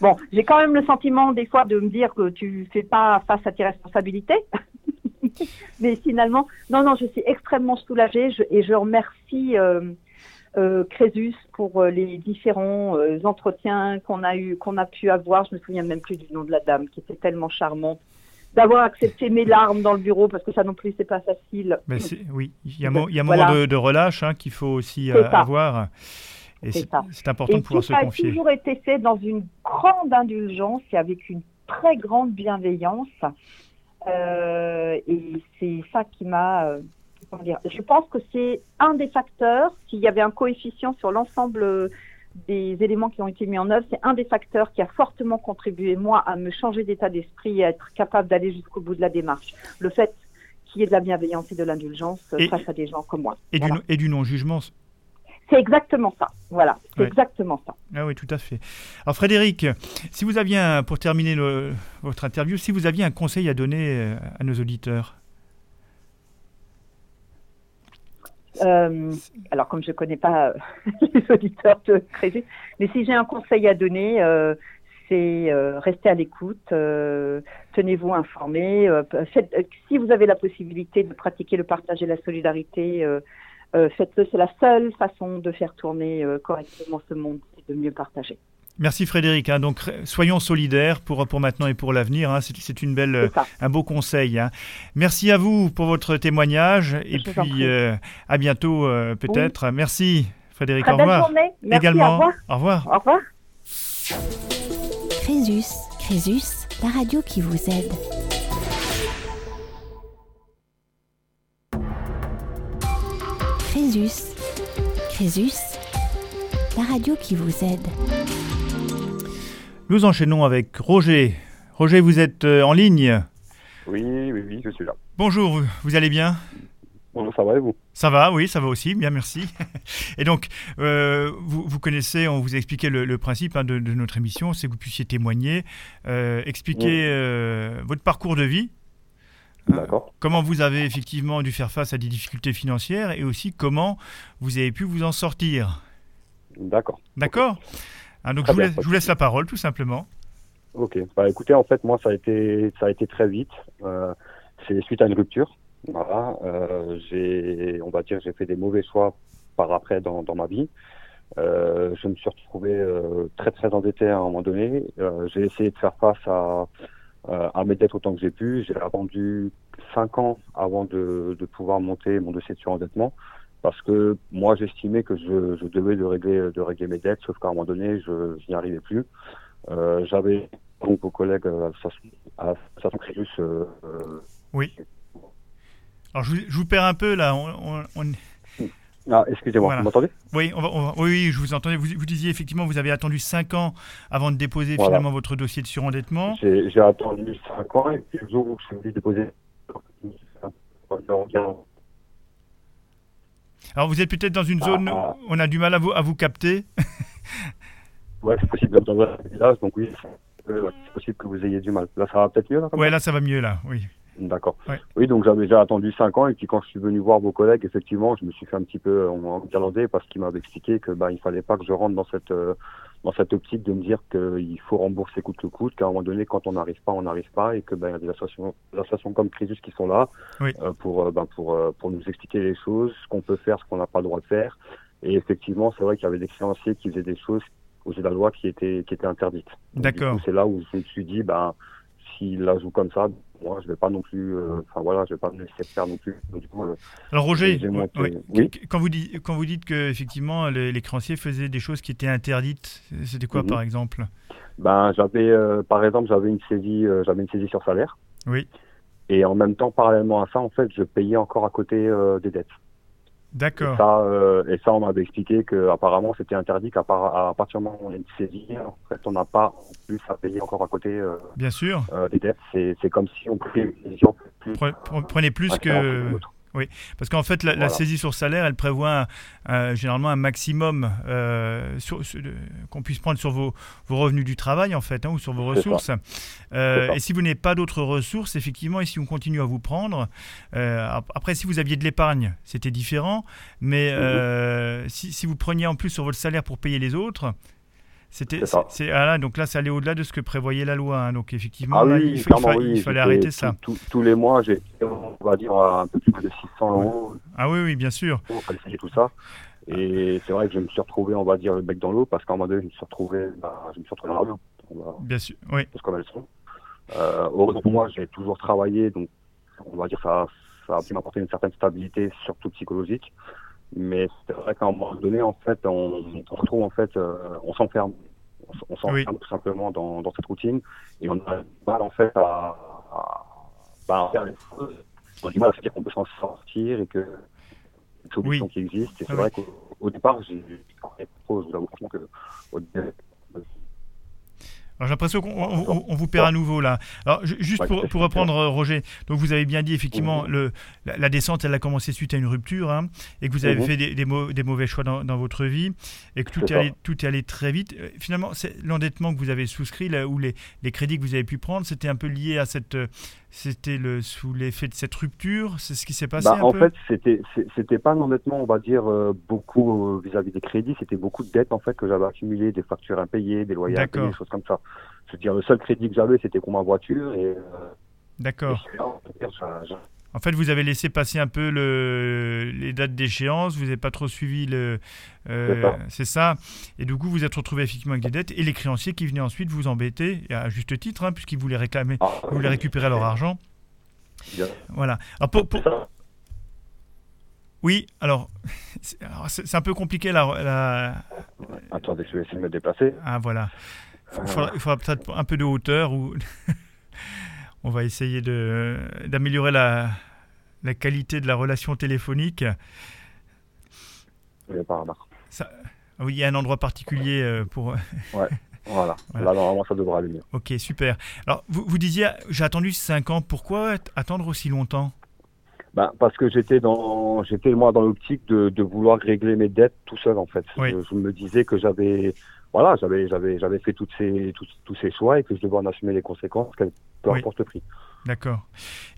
Speaker 4: Bon, j'ai quand même le sentiment des fois de me dire que tu fais pas face à tes responsabilités. Mais finalement, non, non, je suis extrêmement soulagée je- et je remercie euh, euh, Crésus pour euh, les différents euh, entretiens qu'on a eu, qu'on a pu avoir. Je me souviens même plus du nom de la dame qui était tellement charmante. D'avoir accepté mes larmes dans le bureau parce que ça non plus c'est pas facile.
Speaker 2: Mais oui, il y a un,
Speaker 4: Voilà.
Speaker 2: moment de, de relâche hein, qu'il faut aussi euh, avoir. Et
Speaker 4: C'est
Speaker 2: important
Speaker 4: Et
Speaker 2: de pouvoir se
Speaker 4: ça a
Speaker 2: confier.
Speaker 4: toujours été fait dans une grande indulgence et avec une très grande bienveillance. Euh, et c'est ça qui m'a. euh, je pense que c'est un des facteurs. S'il y avait un coefficient sur l'ensemble des éléments qui ont été mis en œuvre, c'est un des facteurs qui a fortement contribué, moi, à me changer d'état d'esprit et à être capable d'aller jusqu'au bout de la démarche. Le fait qu'il y ait de la bienveillance et de l'indulgence face à des gens comme moi.
Speaker 2: Et,
Speaker 4: Voilà.
Speaker 2: du, non-jugement.
Speaker 4: C'est exactement ça. Voilà, c'est
Speaker 2: Ouais.
Speaker 4: exactement ça.
Speaker 2: Ah oui, tout à fait. Alors Frédéric, si vous aviez, un- pour terminer le- votre interview, si vous aviez un conseil à donner euh, à nos auditeurs?
Speaker 4: Euh, alors, comme je ne connais pas euh, les auditeurs de Crédit, mais si j'ai un conseil à donner, euh, c'est rester à l'écoute, tenez-vous informés. si vous avez la possibilité de pratiquer le partage et la solidarité, faites-le. C'est la seule façon de faire tourner correctement ce monde, c'est de mieux partager.
Speaker 2: Merci Frédéric. hein. Donc soyons solidaires pour, pour maintenant et pour l'avenir. hein. C'est une belle, euh, un beau conseil. hein. Merci à vous pour votre témoignage et
Speaker 4: Je
Speaker 2: puis euh, à bientôt euh, peut-être. Merci Frédéric.
Speaker 4: Très
Speaker 2: au
Speaker 4: belle
Speaker 2: revoir.
Speaker 4: journée. Merci,
Speaker 2: Également.
Speaker 4: au revoir.
Speaker 2: Au revoir.
Speaker 4: Au revoir.
Speaker 1: Crésus, Crésus, la radio qui vous aide. Crésus, Crésus, la radio qui vous aide.
Speaker 2: Nous enchaînons avec Roger. Roger, vous êtes euh, en ligne.
Speaker 5: Oui, oui, oui, je suis là.
Speaker 2: Bonjour, vous, allez bien?
Speaker 5: Bonjour, ça va et vous?
Speaker 2: Ça va, oui, ça va aussi, bien merci. Et donc, euh, vous, vous connaissez, on vous a expliqué le, le principe hein, de, de notre émission, c'est que vous puissiez témoigner, euh, expliquer euh, votre parcours de vie,
Speaker 5: D'accord.
Speaker 2: comment vous avez effectivement dû faire face à des difficultés financières et aussi comment vous avez pu vous en sortir.
Speaker 5: D'accord.
Speaker 2: D'accord? Ah, Donc, je vous, laisse,
Speaker 5: pas de
Speaker 2: je vous laisse la parole, tout simplement.
Speaker 5: Ok. Bah écoutez, en fait, moi, ça a été, ça a été très vite. Euh, c'est suite à une rupture. Voilà. Euh, j'ai, on va dire, j'ai fait des mauvais choix par après dans, dans ma vie. Euh, je me suis retrouvé très très endetté à un moment donné. J'ai essayé de faire face à, à mes dettes autant que j'ai pu. J'ai attendu cinq ans avant de, de pouvoir monter mon dossier de surendettement parce que moi j'estimais que je, je devais de régler de régler mes dettes, sauf qu'à un moment donné je, je n'y arrivais plus. Euh, J'avais donc aux collègues euh, à Satan Créus euh, euh,
Speaker 2: Oui. Alors, je vous, je vous perds un peu là. On, on- on-
Speaker 5: Ah, excusez-moi,
Speaker 2: Voilà.
Speaker 5: vous m'entendez?
Speaker 2: Oui, on va- on va- oui, je vous entendais. Vous, vous disiez effectivement, vous avez attendu 5 ans avant de déposer
Speaker 5: Voilà.
Speaker 2: finalement votre dossier de surendettement.
Speaker 5: J'ai attendu 5 ans et puis le jour où je suis venu déposer.
Speaker 2: Alors, vous êtes peut-être dans une zone
Speaker 5: ah.
Speaker 2: où on a du mal à vous, à vous capter.
Speaker 5: Ouais, c'est possible dans un village, donc oui, euh, c'est possible que vous ayez du mal. Là, ça va peut-être mieux là
Speaker 2: Ouais, là, ça va mieux, là, oui.
Speaker 5: D'accord.
Speaker 2: Ouais.
Speaker 5: Oui, donc j'avais déjà attendu 5 ans et puis quand je suis venu voir vos collègues, effectivement, je me suis fait un petit peu en en irlandais parce qu'ils m'avaient expliqué que bah il fallait pas que je rentre dans cette euh, dans cette optique de me dire qu'il faut rembourser coûte que coûte, qu'à un moment donné, quand on n'arrive pas, on n'arrive pas et que ben il y a des associations, des associations comme Crisus qui sont là
Speaker 2: Oui.
Speaker 5: euh, pour euh, ben, pour euh, pour nous expliquer les choses, ce qu'on peut faire, ce qu'on n'a pas le droit de faire. Et effectivement, c'est vrai qu'il y avait des créanciers qui faisaient des choses aux yeux de la loi qui étaient qui étaient interdites.
Speaker 2: D'accord.
Speaker 5: C'est là où je me suis dit, ben s'il la joue comme ça, moi je vais pas non plus, euh, enfin voilà, je vais pas me laisser faire non plus. Donc, du coup, euh,
Speaker 2: Alors, Roger,
Speaker 5: J'ai monté-
Speaker 2: ouais,
Speaker 5: oui.
Speaker 2: qu- quand, vous dites, quand vous dites que effectivement les, les créanciers faisaient des choses qui étaient interdites, c'était quoi
Speaker 5: Mhm.
Speaker 2: par exemple?
Speaker 5: Ben j'avais, euh, par exemple, j'avais une saisie, j'avais une saisie sur salaire.
Speaker 2: Oui.
Speaker 5: Et en même temps, parallèlement à ça, en fait, je payais encore à côté des dettes. Et
Speaker 2: D'accord.
Speaker 5: ça, euh, et ça, on m'avait expliqué que apparemment c'était interdit qu'à part, à partir du moment où on a une saisie, en fait, on n'a pas en plus à payer encore à côté euh,
Speaker 2: Bien sûr.
Speaker 5: euh, des dettes. C'est, c'est comme si on prenait une décision
Speaker 2: Pre- Prenez plus que.
Speaker 5: Autre.
Speaker 2: Parce qu'en fait, la, saisie sur salaire, elle prévoit un- un- généralement un maximum euh, qu'on puisse prendre sur vos, vos revenus du travail, en fait, hein, ou sur vos ressources. Euh, et si vous n'avez pas d'autres ressources, effectivement, et si on continue à vous prendre, euh, ap- après, si vous aviez de l'épargne, c'était différent. Mais
Speaker 5: Mhm.
Speaker 2: si, si vous preniez en plus sur votre salaire pour payer les autres, c'était,
Speaker 5: C'est
Speaker 2: c'est, ah là, donc là, ça allait au-delà de ce que prévoyait la loi. hein. donc effectivement,
Speaker 5: Ah
Speaker 2: là,
Speaker 5: oui,
Speaker 2: il, fa- il
Speaker 5: clairement,
Speaker 2: fa-
Speaker 5: oui.
Speaker 2: il fallait arrêter
Speaker 5: tout-
Speaker 2: ça.
Speaker 5: tout- tous les mois, j'ai, on va dire, un peu plus de 600 euros
Speaker 2: Ah oui, oui, bien sûr.
Speaker 5: il fallait payer tout ça. Et c'est vrai que je me suis retrouvé, on va dire, le bec dans l'eau, parce qu'à un moment donné, je me suis retrouvé, bah, je me suis retrouvé dans la rue.
Speaker 2: Bien sûr. Oui.
Speaker 5: choses comme elles sont. Euh, heureusement pour moi, j'ai toujours travaillé, donc on va dire ça, ça a pu m'apporter une certaine stabilité, surtout psychologique. Mais c'est vrai qu'à un moment donné, en fait, on, on retrouve en fait, euh, on s'enferme, on, s'enferme tout simplement dans, dans cette routine, et on a mal en fait à, à, à faire les choses. On a du mal à se dire qu'on peut s'en sortir et que solution
Speaker 2: Oui.
Speaker 5: qui existe. Et c'est
Speaker 2: Ah
Speaker 5: vrai qu'au au départ, j'ai, je vous avoue franchement que au début,
Speaker 2: Alors j'ai l'impression qu'on on- on- on vous perd à nouveau là. Alors ju- juste pour, reprendre euh, Roger, donc vous avez bien dit effectivement le, la, la descente elle a commencé suite à une rupture hein, et que vous avez fait des, des mau- des mauvais choix dans, dans votre vie et que tout est, allé, tout est allé très vite. Euh, Finalement c'est l'endettement que vous avez souscrit là, ou les, les crédits que vous avez pu prendre c'était un peu lié à cette, euh, c'était le sous l'effet de cette rupture C'est ce qui s'est passé
Speaker 5: Bah,
Speaker 2: un
Speaker 5: en
Speaker 2: peu
Speaker 5: fait, c'était c'était pas honnêtement, on va dire, euh, beaucoup euh, vis-à-vis des crédits. C'était beaucoup de dettes en fait que j'avais accumulées, des factures impayées, des loyers impayés, des choses comme ça. Je veux dire, le seul crédit que j'avais, c'était pour ma voiture et. euh,
Speaker 2: D'accord.
Speaker 5: et
Speaker 2: En fait, vous avez laissé passer un peu le, les dates d'échéance, vous n'avez pas trop suivi le. euh,
Speaker 5: C'est ça.
Speaker 2: Et du coup, vous êtes retrouvé effectivement avec des dettes et les créanciers qui venaient ensuite vous embêter, à juste titre, hein, puisqu'ils voulaient réclamer,
Speaker 5: Ah,
Speaker 2: ils voulaient récupérer leur argent.
Speaker 5: bien.
Speaker 2: Voilà. Alors, pour- pour-
Speaker 5: Ça,
Speaker 2: Oui, alors, c'est un peu compliqué là. la-
Speaker 5: Attendez, je vais essayer de me déplacer.
Speaker 2: Ah, voilà. Il faudra, peut-être un peu de hauteur ou. On va essayer d'améliorer la, la qualité de la relation téléphonique.
Speaker 5: vais par.
Speaker 2: Ça- oui, il y a un endroit particulier euh, pour.
Speaker 5: Voilà.
Speaker 2: Voilà.
Speaker 5: Là, normalement, ça devrait aller mieux.
Speaker 2: Ok, super. Alors, vous, vous disiez, j'ai attendu 5 ans. Pourquoi at- attendre aussi longtemps?
Speaker 5: Ben, parce que j'étais dans, j'étais moi dans l'optique de, de vouloir régler mes dettes tout seul en fait.
Speaker 2: Oui.
Speaker 5: Je, je me disais que j'avais, voilà, j'avais, j'avais, j'avais fait toutes ces, tous, tous ces choix et que je devais en assumer les conséquences, peu
Speaker 2: Oui.
Speaker 5: importe le prix.
Speaker 2: D'accord.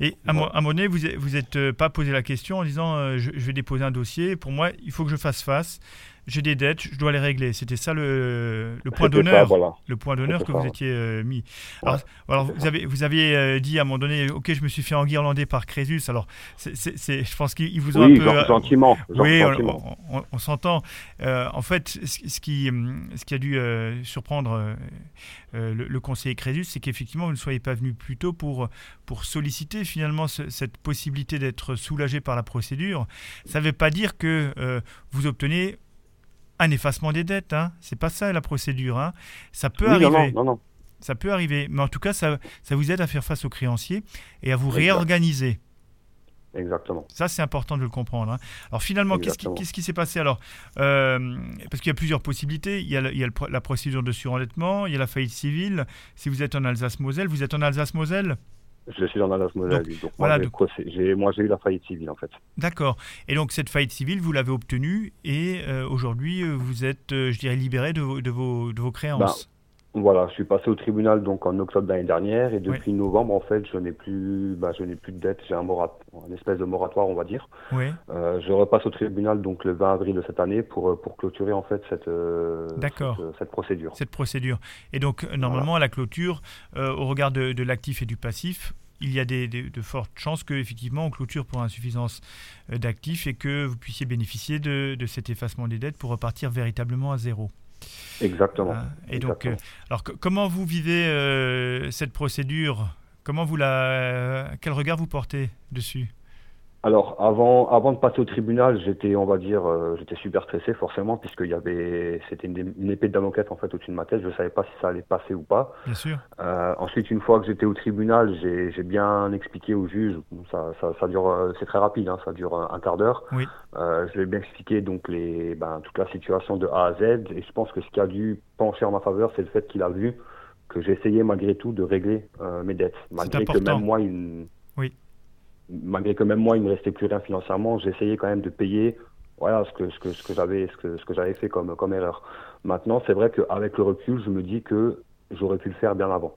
Speaker 2: Et à, un moment donné, vous n'êtes vous êtes, euh, pas posé la question en disant euh, je, je vais déposer un dossier. Pour moi, il faut que je fasse face. J'ai des dettes, je dois les régler. C'était ça le, le point d'honneur.
Speaker 5: voilà.
Speaker 2: Le point d'honneur que vous
Speaker 5: ça,
Speaker 2: étiez euh, mis. Alors, alors, vous, avez, vous aviez euh, dit à un moment donné, ok, je me suis fait enguirlander par Crésus. Alors, c'est, c'est- c'est- je pense qu'ils vous ont
Speaker 5: Oui,
Speaker 2: un peu.
Speaker 5: gen- gentiment. gen-
Speaker 2: Oui, on,
Speaker 5: gentiment.
Speaker 2: on- on- on s'entend. Euh, en fait, ce, ce qui, ce qui a dû euh, surprendre euh, euh, le, le conseiller Crésus, c'est qu'effectivement, vous ne soyez pas venu plus tôt pour, pour solliciter finalement ce- cette possibilité d'être soulagé par la procédure. Ça ne veut pas dire que euh, vous obtenez un effacement des dettes. Hein. C'est pas ça la procédure. Hein. Ça peut
Speaker 5: Oui,
Speaker 2: arriver.
Speaker 5: non, non, non.
Speaker 2: Ça peut arriver. Mais en tout cas, ça, ça vous aide à faire face aux créanciers et à vous réorganiser.
Speaker 5: Exactement.
Speaker 2: Ça, c'est important de le comprendre. hein. Alors finalement, qu'est-ce qui, s'est passé? Alors Euh, Parce qu'il y a plusieurs possibilités. Il y a, le- il y a le pro- la procédure de surendettement, il y a la faillite civile. Si vous êtes en Alsace-Moselle, vous êtes en Alsace-Moselle?
Speaker 5: Je suis dans Alsace-Moselle.
Speaker 2: Donc,
Speaker 5: oui. Donc,
Speaker 2: voilà,
Speaker 5: moi, j'ai
Speaker 2: donc-
Speaker 5: eu la faillite civile en fait.
Speaker 2: D'accord. Et donc cette faillite civile, vous l'avez obtenue et euh, aujourd'hui, euh, vous êtes, euh, je dirais, libéré de vos, de vos, de vos créances.
Speaker 5: Voilà, je suis passé au tribunal donc en octobre l'année dernière et depuis novembre en fait, je n'ai plus, bah, je n'ai plus de dette. J'ai un morat, une espèce de moratoire, on va dire.
Speaker 2: oui.
Speaker 5: Euh, je repasse au tribunal donc le 20 avril de cette année pour euh, pour clôturer en fait cette euh,
Speaker 2: D'accord.
Speaker 5: cette, cette procédure.
Speaker 2: cette procédure. Et donc, normalement, à la clôture, euh, au regard de, de l'actif et du passif, il y a des, des- de fortes chances qu'effectivement, on clôture pour insuffisance d'actifs et que vous puissiez bénéficier de, de cet effacement des dettes pour repartir véritablement à zéro.
Speaker 5: Exactement.
Speaker 2: Hein. Et donc,
Speaker 5: Exactement.
Speaker 2: euh, alors, co- comment vous vivez euh, cette procédure? Comment vous la, quel regard vous portez dessus?
Speaker 5: Alors, avant, avant de passer au tribunal, j'étais, on va dire, euh, j'étais super stressé forcément, puisqu'il y avait, c'était une, une épée de Damoclès en fait au-dessus de ma tête. Je savais pas si ça allait passer ou pas.
Speaker 2: Bien sûr.
Speaker 5: Euh, ensuite, une fois que j'étais au tribunal, j'ai, j'ai bien expliqué au juge. Ça, ça, ça dure, euh, c'est très rapide, hein, ça dure un, quart d'heure.
Speaker 2: Oui.
Speaker 5: Euh, je lui ai bien expliqué donc les, ben, toute la situation de A à Z. Et je pense que ce qui a dû pencher en ma faveur, c'est le fait qu'il a vu que j'essayais malgré tout de régler euh, mes dettes, malgré que même moi, il,
Speaker 2: Oui.
Speaker 5: Malgré que même moi, il me restait plus rien financièrement, j'essayais quand même de payer voilà ce que ce que ce que j'avais ce que ce que j'avais fait comme comme erreur. Maintenant, c'est vrai qu'avec le recul, je me dis que j'aurais pu le faire bien avant.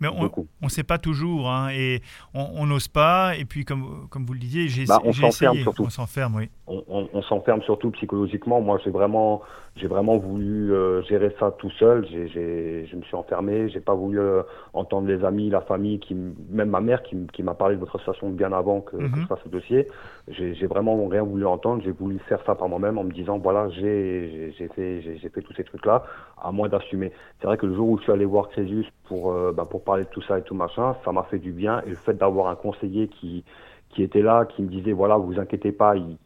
Speaker 2: Mais on ne sait pas toujours, hein, et on on n'ose pas. Et puis, comme, comme vous le disiez, j'ai
Speaker 5: Bah, on
Speaker 2: j'ai
Speaker 5: s'enferme
Speaker 2: essayé.
Speaker 5: surtout.
Speaker 2: On s'enferme, oui.
Speaker 5: On, on- on s'enferme surtout psychologiquement. Moi, j'ai vraiment, j'ai vraiment voulu euh, gérer ça tout seul. J'ai, j'ai, je me suis enfermé. J'ai pas voulu euh, entendre les amis, la famille, qui, même ma mère qui, qui m'a parlé de votre association bien avant que, que
Speaker 2: Mhm.
Speaker 5: je fasse le dossier. J'ai, j'ai vraiment rien voulu entendre. J'ai voulu faire ça par moi-même en me disant voilà, j'ai, j'ai, j'ai fait, j'ai, j'ai fait tous ces trucs-là. À moi d'assumer. C'est vrai que le jour où je suis allé voir Crésus pour, euh, bah, pour parler de tout ça et tout machin, ça m'a fait du bien. Et le fait d'avoir un conseiller qui, qui était là, qui me disait voilà, vous inquiétez pas, il,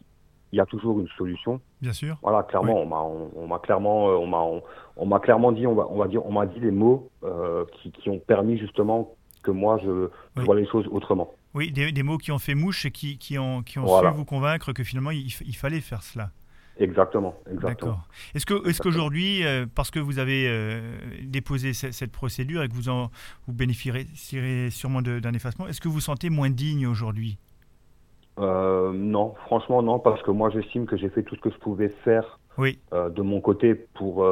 Speaker 5: il y a toujours une solution.
Speaker 2: Bien sûr.
Speaker 5: Voilà, clairement, on m'a, on, on m'a clairement, euh, on m'a, on, on m'a clairement dit, on va, on va dire, on m'a dit des mots euh, qui, qui ont permis justement que moi je, je
Speaker 2: Oui.
Speaker 5: vois les choses autrement.
Speaker 2: Oui, des, des mots qui ont fait mouche et qui, qui ont, qui ont
Speaker 5: Voilà.
Speaker 2: su vous convaincre que finalement, il, fallait faire cela.
Speaker 5: Exactement, exactement.
Speaker 2: D'accord. Est-ce que, est-ce qu'aujourd'hui, euh, parce que vous avez euh, déposé ce- cette procédure et que vous en vous bénéficierez sûrement d'un effacement, est-ce que vous vous sentez moins digne aujourd'hui?
Speaker 5: Euh, non, franchement non, parce que moi j'estime que j'ai fait tout ce que je pouvais faire
Speaker 2: oui.
Speaker 5: de mon côté pour,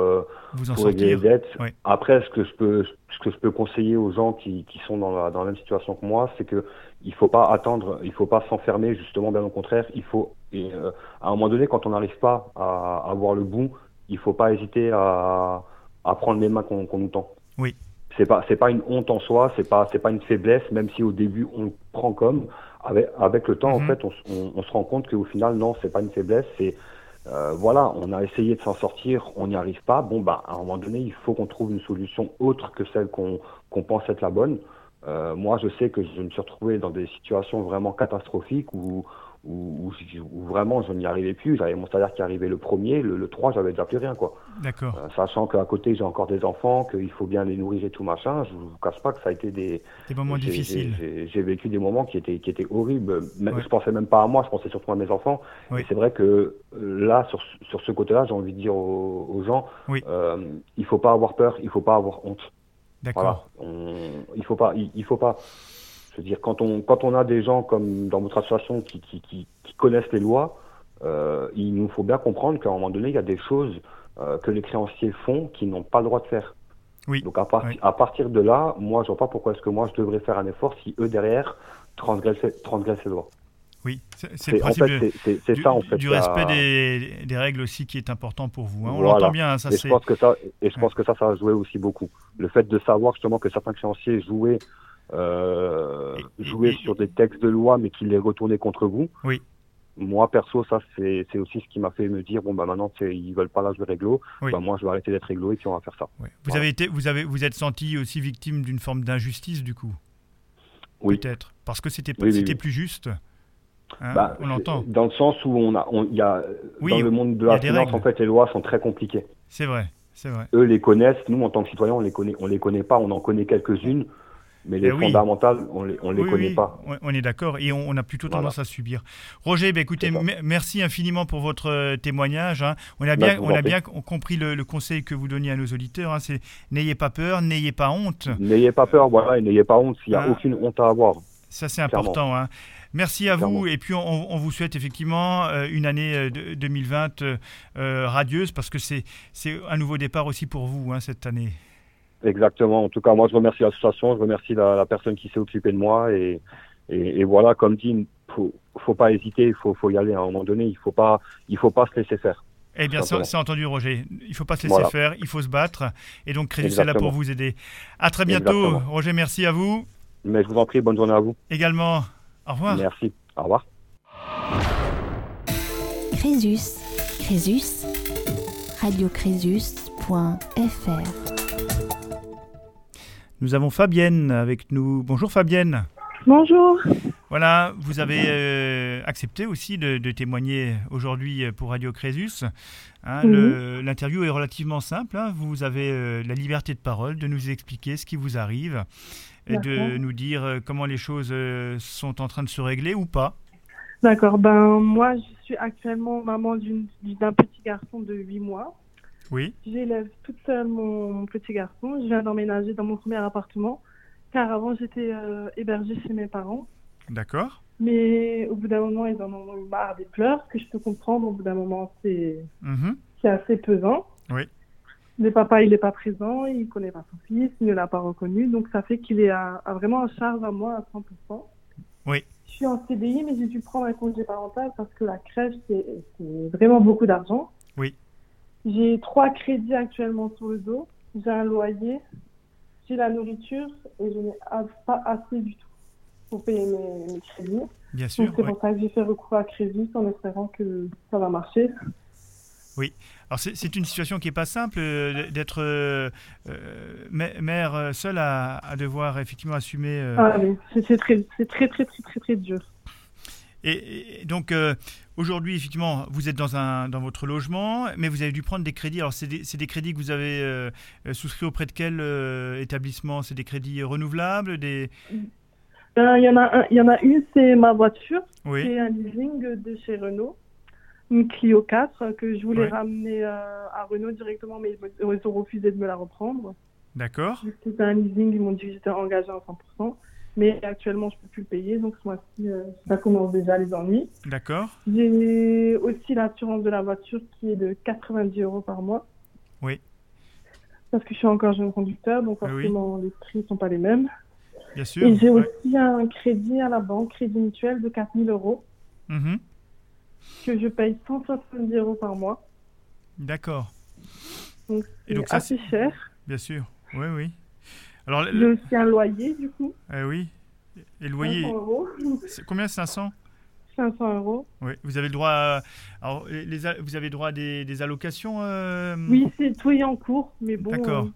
Speaker 2: Vous en
Speaker 5: pour régler les dettes.
Speaker 2: Oui.
Speaker 5: Après, ce que je peux, ce que je peux conseiller aux gens qui, qui sont dans la, dans la même situation que moi, c'est que il faut pas attendre, il faut pas s'enfermer. Justement, bien au contraire, il faut, et, euh, à un moment donné, quand on n'arrive pas à, à voir le bout, il faut pas hésiter à, à prendre les mains qu'on qu'on nous tend.
Speaker 2: Oui.
Speaker 5: C'est pas, c'est pas une honte en soi, c'est pas, c'est pas une faiblesse, même si au début on le prend comme. Avec, avec le temps,
Speaker 2: Mhm.
Speaker 5: en fait, on, s- on, on se rend compte qu'au final, non, c'est pas une faiblesse, c'est euh, voilà, on a essayé de s'en sortir, on n'y arrive pas. Bon, bah, à un moment donné, il faut qu'on trouve une solution autre que celle qu'on qu'on pense être la bonne. Euh, moi, je sais que je me suis retrouvé dans des situations vraiment catastrophiques où, où, où, vraiment je n'y arrivais plus. J'avais mon salaire qui arrivait le premier, le, le 3, j'avais déjà plus rien, quoi.
Speaker 2: D'accord.
Speaker 5: Euh, sachant qu'à côté, j'ai encore des enfants, qu'il faut bien les nourrir et tout machin. Je vous cache pas que ça a été des,
Speaker 2: Des moments difficiles.
Speaker 5: j'ai- vécu des moments qui étaient, qui étaient horribles. Même,
Speaker 2: Ouais.
Speaker 5: Je pensais même pas à moi, je pensais surtout à mes enfants.
Speaker 2: Oui.
Speaker 5: Et c'est vrai que euh, là, sur, sur ce côté-là, j'ai envie de dire aux, aux gens,
Speaker 2: Oui.
Speaker 5: euh, il faut pas avoir peur, il faut pas avoir honte.
Speaker 2: D'accord.
Speaker 5: Voilà. Il faut pas, il, il faut pas. Je veux dire, quand on, quand on a des gens comme dans votre association qui, qui, qui, qui connaissent les lois, euh, il nous faut bien comprendre qu'à un moment donné, il y a des choses euh, que les créanciers font qui n'ont pas le droit de faire.
Speaker 2: Oui.
Speaker 5: Donc à, part-
Speaker 2: Oui.
Speaker 5: à partir de là, moi, je vois pas pourquoi est-ce que moi je devrais faire un effort si eux derrière transgressent, transgressent les lois.
Speaker 2: Oui, c'est le
Speaker 5: en fait,
Speaker 2: de- du,
Speaker 5: ça en fait.
Speaker 2: du respect des, des règles aussi qui est important pour vous. hein. On
Speaker 5: Voilà.
Speaker 2: l'entend bien, hein, ça
Speaker 5: et je pense que ça, et je
Speaker 2: Ouais.
Speaker 5: pense que ça, ça a joué aussi beaucoup. Le fait de savoir justement que certains créanciers jouaient, euh,
Speaker 2: Et- et-
Speaker 5: sur des textes de loi, mais qu'ils les retournaient contre vous.
Speaker 2: Oui.
Speaker 5: Moi perso, ça c'est aussi ce qui m'a fait me dire bon bah maintenant ils veulent pas là je vais réglo,
Speaker 2: Oui.
Speaker 5: bah moi je vais arrêter d'être réglo et puis on va faire ça.
Speaker 2: Vous
Speaker 5: Voilà.
Speaker 2: avez été, vous avez, vous êtes senti aussi victime d'une forme d'injustice du coup?
Speaker 5: Oui.
Speaker 2: Peut-être parce que c'était c'était plus juste. Hein,
Speaker 5: Bah,
Speaker 2: on l'entend.
Speaker 5: Dans le sens où on a, on- il y a
Speaker 2: Oui,
Speaker 5: dans le monde de la finance en fait les lois sont très compliquées.
Speaker 2: C'est vrai, c'est vrai.
Speaker 5: Eux les connaissent, nous en tant que citoyens on les connaît, on les connaît pas, on en connaît quelques-unes, mais les
Speaker 2: Eh oui.
Speaker 5: fondamentales on les, on les
Speaker 2: Oui,
Speaker 5: connaît
Speaker 2: oui,
Speaker 5: pas.
Speaker 2: on- est d'accord et on, on a plutôt
Speaker 5: Voilà.
Speaker 2: tendance à subir. Roger, bah, écoutez, merci infiniment pour votre euh, témoignage. hein. On a
Speaker 5: Bah,
Speaker 2: bien, on a bien compris le, le conseil que vous donniez à nos auditeurs. hein, c'est n'ayez pas peur, n'ayez pas honte.
Speaker 5: N'ayez pas peur, voilà, et n'ayez pas honte s'il n'y a
Speaker 2: Ah.
Speaker 5: aucune honte à avoir.
Speaker 2: Ça, c'est important. hein. Merci à vous. Et puis, on, on vous souhaite effectivement euh, une année euh, de- 2020 euh, radieuse parce que c'est c'est un nouveau départ aussi pour vous hein, cette année.
Speaker 5: Exactement. En tout cas, moi, je remercie l'association, je remercie la, la personne qui s'est occupée de moi. Et, et, et voilà, comme dit, faut, faut pas hésiter, il faut, faut y aller à un moment donné. Il faut pas, il faut pas se laisser faire.
Speaker 2: Eh bien, c'est c'est entendu, Roger. Il ne faut pas se laisser
Speaker 5: Voilà.
Speaker 2: faire, il faut se battre. Et donc, Crédit est là pour vous aider. À très bientôt.
Speaker 5: Exactement.
Speaker 2: Roger, merci à vous.
Speaker 5: Mais je vous en prie, bonne journée à vous.
Speaker 2: Également, au revoir.
Speaker 5: Merci. Au revoir.
Speaker 1: Crésus. Crésus. radiocrésus.fr
Speaker 2: Nous avons Fabienne avec nous. Bonjour Fabienne.
Speaker 6: Bonjour.
Speaker 2: Voilà, vous avez euh, accepté aussi de, de témoigner aujourd'hui pour Radio Crésus. Hein, le- L'interview est relativement simple. hein. Vous avez euh, la liberté de parole de nous expliquer ce qui vous arrive et de nous dire euh, comment les choses euh, sont en train de se régler ou pas.
Speaker 6: D'accord. Ben moi, je suis actuellement maman d'un petit garçon de 8 mois.
Speaker 2: Oui,
Speaker 6: J'élève toute seule mon, mon petit garçon. Je viens d'emménager dans mon premier appartement, car avant j'étais euh, hébergée chez mes parents.
Speaker 2: d'accord.
Speaker 6: Mais au bout d'un moment, ils en ont marre des pleurs, que je peux comprendre. Au bout d'un moment, c'est
Speaker 2: Mhm.
Speaker 6: assez pesant.
Speaker 2: Oui.
Speaker 6: Le papa, il n'est pas présent, il connaît pas son fils, il ne l'a pas reconnu, donc ça fait qu'il est à, à vraiment en charge à moi à 100%.
Speaker 2: Oui.
Speaker 6: Je suis en CDI, mais j'ai dû prendre un congé parental parce que la crèche, c'est vraiment beaucoup d'argent.
Speaker 2: Oui.
Speaker 6: J'ai trois crédits actuellement sur le dos. J'ai un loyer, j'ai la nourriture et je n'ai pas assez du tout pour payer mes, mes crédits.
Speaker 2: Bien sûr.
Speaker 6: Donc c'est
Speaker 2: oui.
Speaker 6: pour ça que j'ai fait recours à Crédit en espérant que ça va marcher.
Speaker 2: Alors c'est c'est une situation qui est pas simple euh, d'être euh, euh, mè- mère seule à, à devoir effectivement assumer. euh,
Speaker 6: Ah oui, c'est c'est très, c'est très, très, très, très, très dur.
Speaker 2: Et, et donc euh, aujourd'hui, effectivement, vous êtes dans, un, dans votre logement, mais vous avez dû prendre des crédits. Alors c'est des, des crédits que vous avez euh, euh, souscrits auprès de quel euh, établissement? C'est des crédits renouvelables des...
Speaker 6: Euh, Il y en a un, y en a une, c'est ma voiture,
Speaker 2: Oui,
Speaker 6: c'est un leasing de chez Renault, une Clio 4 que je voulais ramener euh, à Renault directement, mais ils ont refusé de me la reprendre.
Speaker 2: d'accord.
Speaker 6: C'était un leasing, ils m'ont dit que j'étais engagée à 100%. Mais actuellement, je peux plus le payer, donc ce mois-ci, euh, ça commence déjà les ennuis.
Speaker 2: D'accord.
Speaker 6: J'ai aussi l'assurance de la voiture qui est de 90 euros par mois.
Speaker 2: Oui.
Speaker 6: Parce que je suis encore jeune conducteur, donc
Speaker 2: oui.
Speaker 6: forcément les prix sont pas les mêmes.
Speaker 2: Bien sûr.
Speaker 6: Et j'ai
Speaker 2: Ouais.
Speaker 6: aussi un crédit à la banque, crédit mutuel de 4000 euros,
Speaker 2: Mhm.
Speaker 6: que je paye 170 euros par mois.
Speaker 2: D'accord.
Speaker 6: Donc
Speaker 2: Et
Speaker 6: c'est
Speaker 2: donc ça,
Speaker 6: assez cher.
Speaker 2: Bien sûr. Oui, oui. Alors, le-
Speaker 6: J'ai aussi un loyer, du coup,
Speaker 2: euh, oui. Et le loyer,
Speaker 6: 500 euros.
Speaker 2: combien 500
Speaker 6: 500 euros.
Speaker 2: Oui. Vous avez le droit à... Alors, les, vous avez le droit à des, des allocations euh,
Speaker 6: Oui, c'est tout est en cours, mais bon,
Speaker 2: D'accord.
Speaker 6: euh,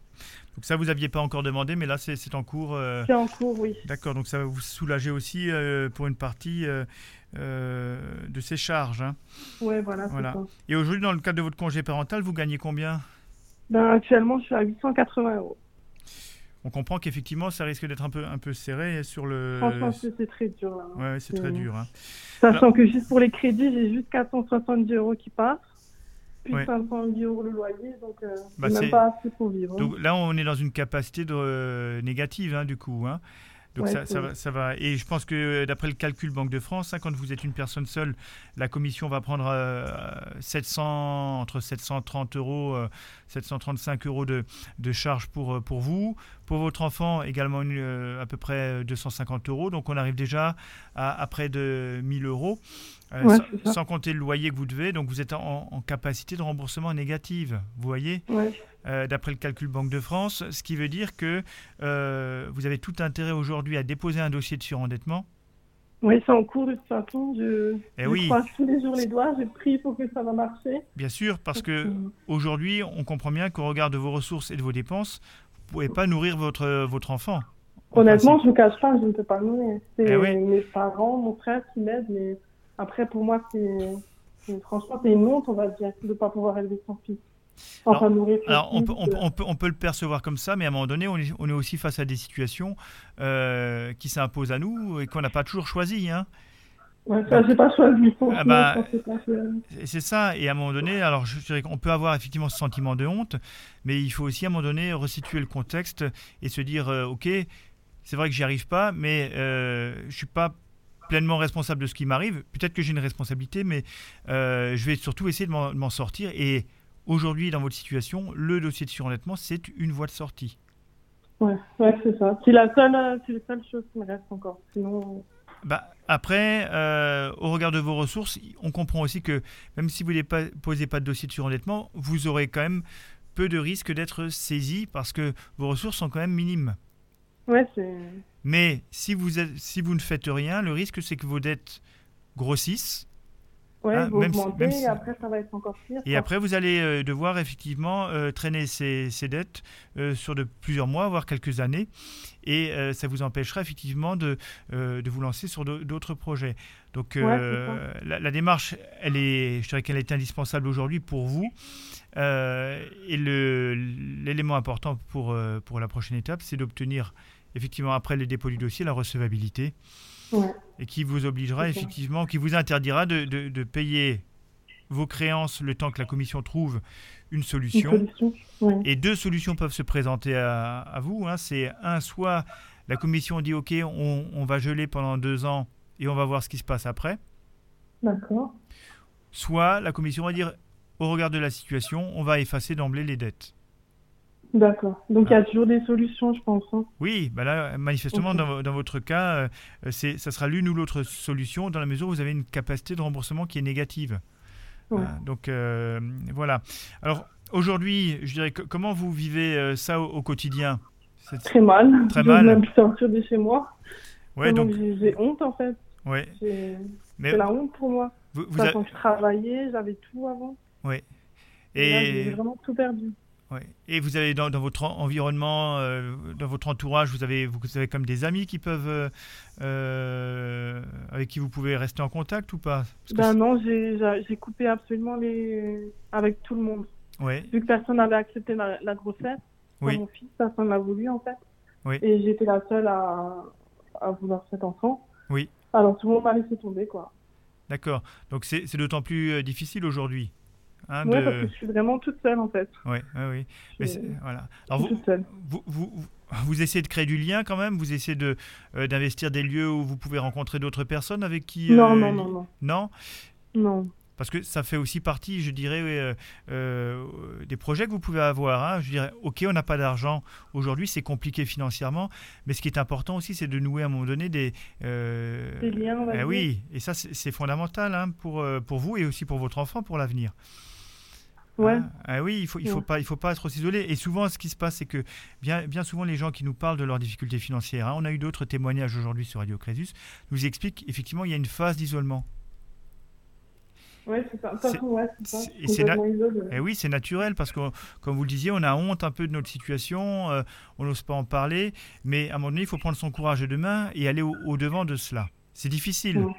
Speaker 2: Donc ça, vous n'aviez pas encore demandé, mais là, c'est en cours. euh,
Speaker 6: c'est en cours, oui.
Speaker 2: D'accord, donc ça va vous soulager aussi pour une partie de ces charges. hein.
Speaker 6: Ouais, voilà,
Speaker 2: Voilà.
Speaker 6: ça.
Speaker 2: Et aujourd'hui, dans le cadre de votre congé parental, vous gagnez combien?
Speaker 6: Ben, actuellement, je suis à 880 euros.
Speaker 2: On comprend qu'effectivement, ça risque d'être un peu, un peu serré sur le...
Speaker 6: Franchement, c'est très dur, là.
Speaker 2: Ouais, ouais, c'est très dur. hein.
Speaker 6: Sachant que juste pour les crédits, j'ai juste 470 euros qui passent, puis
Speaker 2: Ouais.
Speaker 6: 510 euros le loyer, donc euh,
Speaker 2: Bah,
Speaker 6: même pas assez pour vivre. hein.
Speaker 2: Donc là, on est dans une capacité de, euh, négative, hein, du coup. hein. Donc
Speaker 6: Ouais,
Speaker 2: ça, ça
Speaker 6: c'est-
Speaker 2: va, ça va. Et je pense que d'après le calcul Banque de France, hein, quand vous êtes une personne seule, la commission va prendre euh, 700, entre 730 euros, euh, 735 euros de, de charge pour, euh, pour vous. Pour votre enfant, également une, euh, à peu près 250 euros. Donc on arrive déjà à, à près de 1000 euros. Euh,
Speaker 6: Ouais,
Speaker 2: sans, compter le loyer que vous devez, donc vous êtes en, en capacité de remboursement négative, vous voyez?
Speaker 6: Ouais.
Speaker 2: euh, d'après le calcul Banque de France, ce qui veut dire que euh, vous avez tout intérêt aujourd'hui à déposer un dossier de surendettement.
Speaker 6: Oui, c'est en cours de toute façon. Je,
Speaker 2: Eh
Speaker 6: je
Speaker 2: oui.
Speaker 6: croise tous les jours les doigts. J'ai pris pour que ça va marcher.
Speaker 2: Bien sûr, parce que aujourd'hui, on comprend bien qu'au regard de vos ressources et de vos dépenses, vous ne pouvez pas nourrir votre, votre enfant. En
Speaker 6: Honnêtement, je vous cache pas, je ne peux pas nourrir. C'est
Speaker 2: Eh oui.
Speaker 6: mes parents, mon frère qui m'aident, mais après, pour moi, c'est franchement, c'est une honte, on va dire, de ne pas pouvoir élever son fils. Enfin,
Speaker 2: Alors, on peut, on, peut, on peut- on peut le percevoir comme ça, mais à un moment donné, on est, aussi face à des situations euh, qui s'imposent à nous et qu'on n'a pas toujours choisies. Hein.
Speaker 6: Ouais, ça, j'ai pas choisi.
Speaker 2: Ah bah,
Speaker 6: c'est
Speaker 2: ça, et à un moment donné, alors je dirais qu'on peut avoir effectivement ce sentiment de honte, mais il faut aussi à un moment donné resituer le contexte et se dire, euh, ok, c'est vrai que j'y arrive pas, mais euh, je suis pas pleinement responsable de ce qui m'arrive. Peut-être que j'ai une responsabilité, mais euh, je vais surtout essayer de m'en sortir. Et aujourd'hui, dans votre situation, le dossier de surendettement, c'est une voie de sortie.
Speaker 6: Ouais, ouais c'est ça. C'est la seule, euh, c'est la seule chose qui me reste encore. Sinon,
Speaker 2: Bah, après, euh, au regard de vos ressources, on comprend aussi que même si vous ne posez pas de dossier de surendettement, vous aurez quand même peu de risques d'être saisi parce que vos ressources sont quand même minimes.
Speaker 6: ouais, c'est.
Speaker 2: Mais si vous, êtes- si vous ne faites rien, le risque c'est que vos dettes grossissent Ah,
Speaker 6: vous
Speaker 2: même si-
Speaker 6: augmentez
Speaker 2: même si-
Speaker 6: et après, ça va être encore pire.
Speaker 2: et après vous allez euh, devoir effectivement euh, traîner ces, ces dettes euh, sur de plusieurs mois, voire quelques années, et ça vous empêchera effectivement de, de vous lancer sur d'au- d'autres projets. Donc la, la démarche, elle est, je dirais qu'elle est indispensable aujourd'hui pour vous. Et l'élément important pour, pour la prochaine étape, c'est d'obtenir effectivement après le dépôt du dossier la recevabilité
Speaker 6: Ouais.
Speaker 2: et qui vous obligera effectivement, qui vous interdira de, de- de payer vos créances le temps que la commission trouve une
Speaker 6: Une
Speaker 2: solution.
Speaker 6: solution. Ouais.
Speaker 2: Et deux solutions peuvent se présenter à, à vous. hein. C'est un, soit la commission dit OK, on, on va geler pendant deux ans et on va voir ce qui se passe après.
Speaker 6: D'accord.
Speaker 2: Soit la commission va dire au regard de la situation, on va effacer d'emblée les dettes.
Speaker 6: D'accord. Donc, il
Speaker 2: Ah.
Speaker 6: y a toujours des solutions, je pense. hein.
Speaker 2: Oui, bah là, manifestement, dans, vo- dans votre cas, euh, c'est, ça sera l'une ou l'autre solution dans la mesure où vous avez une capacité de remboursement qui est négative.
Speaker 6: Ouais.
Speaker 2: Euh, donc euh, voilà. Alors aujourd'hui, je dirais que, comment vous vivez euh, ça au, au quotidien?
Speaker 6: Très mal.
Speaker 2: Très
Speaker 6: Je
Speaker 2: mal.
Speaker 6: plus sortir de chez moi.
Speaker 2: Ouais, donc,
Speaker 6: j'ai- J'ai honte, en fait.
Speaker 2: ouais.
Speaker 6: J'ai-
Speaker 2: Mais
Speaker 6: C'est la honte pour moi.
Speaker 2: vous, vous
Speaker 6: que je travaillais, j'avais tout avant. Et, là, j'ai
Speaker 2: et,
Speaker 6: vraiment tout perdu.
Speaker 2: Ouais. et vous avez dans, dans votre en- environnement, euh, dans votre entourage, vous avez, vous avez comme des amis qui peuvent, euh, euh, avec qui vous pouvez rester en contact ou pas?
Speaker 6: Ben non, j'ai coupé absolument les... avec tout le monde.
Speaker 2: ouais,
Speaker 6: Vu que personne n'avait accepté la, la grossesse,
Speaker 2: oui,
Speaker 6: mon fils, personne l'a voulu en fait.
Speaker 2: Oui.
Speaker 6: Et j'étais la seule à, à vouloir cet enfant.
Speaker 2: Oui.
Speaker 6: Alors tout le monde m'a laissé tomber quoi.
Speaker 2: d'accord. Donc c'est d'autant plus difficile aujourd'hui. Hein,
Speaker 6: Ouais,
Speaker 2: de-
Speaker 6: parce que je suis vraiment toute seule en fait.
Speaker 2: Ouais, ouais, oui.
Speaker 6: Je
Speaker 2: Mais
Speaker 6: suis
Speaker 2: voilà. Alors vous,
Speaker 6: toute seule.
Speaker 2: vous, vous, vous essayez de créer du lien quand même? Vous essayez de euh, d'investir des lieux où vous pouvez rencontrer d'autres personnes avec qui
Speaker 6: Non,
Speaker 2: euh,
Speaker 6: non, non, non.
Speaker 2: Non?
Speaker 6: Non.
Speaker 2: Parce que ça fait aussi partie, je dirais, euh, euh, des projets que vous pouvez avoir. hein. Je dirais, ok, on n'a pas d'argent aujourd'hui, c'est compliqué financièrement, mais ce qui est important aussi, c'est de nouer à un moment donné des, euh,
Speaker 6: Des liens, on va
Speaker 2: eh oui, et ça, c'est c'est fondamental hein, pour, pour vous et aussi pour votre enfant pour l'avenir.
Speaker 6: Ouais.
Speaker 2: Ah, ah oui, il faut, il faut
Speaker 6: Ouais.
Speaker 2: pas, il faut pas trop s'isoler. Et souvent, ce qui se passe, c'est que bien, bien souvent, les gens qui nous parlent de leurs difficultés financières, hein, on a eu d'autres témoignages aujourd'hui sur Radio Crésus, nous expliquent effectivement il y a une phase d'isolement.
Speaker 6: Ouais, c'est ça. Ouais, c'est
Speaker 2: na-
Speaker 6: isolé.
Speaker 2: Et oui, c'est naturel parce que, comme vous le disiez, on a honte un peu de notre situation, euh, on n'ose pas en parler, mais à un moment donné, il faut prendre son courage de main et aller au, au devant de cela. C'est difficile.
Speaker 6: Ouais.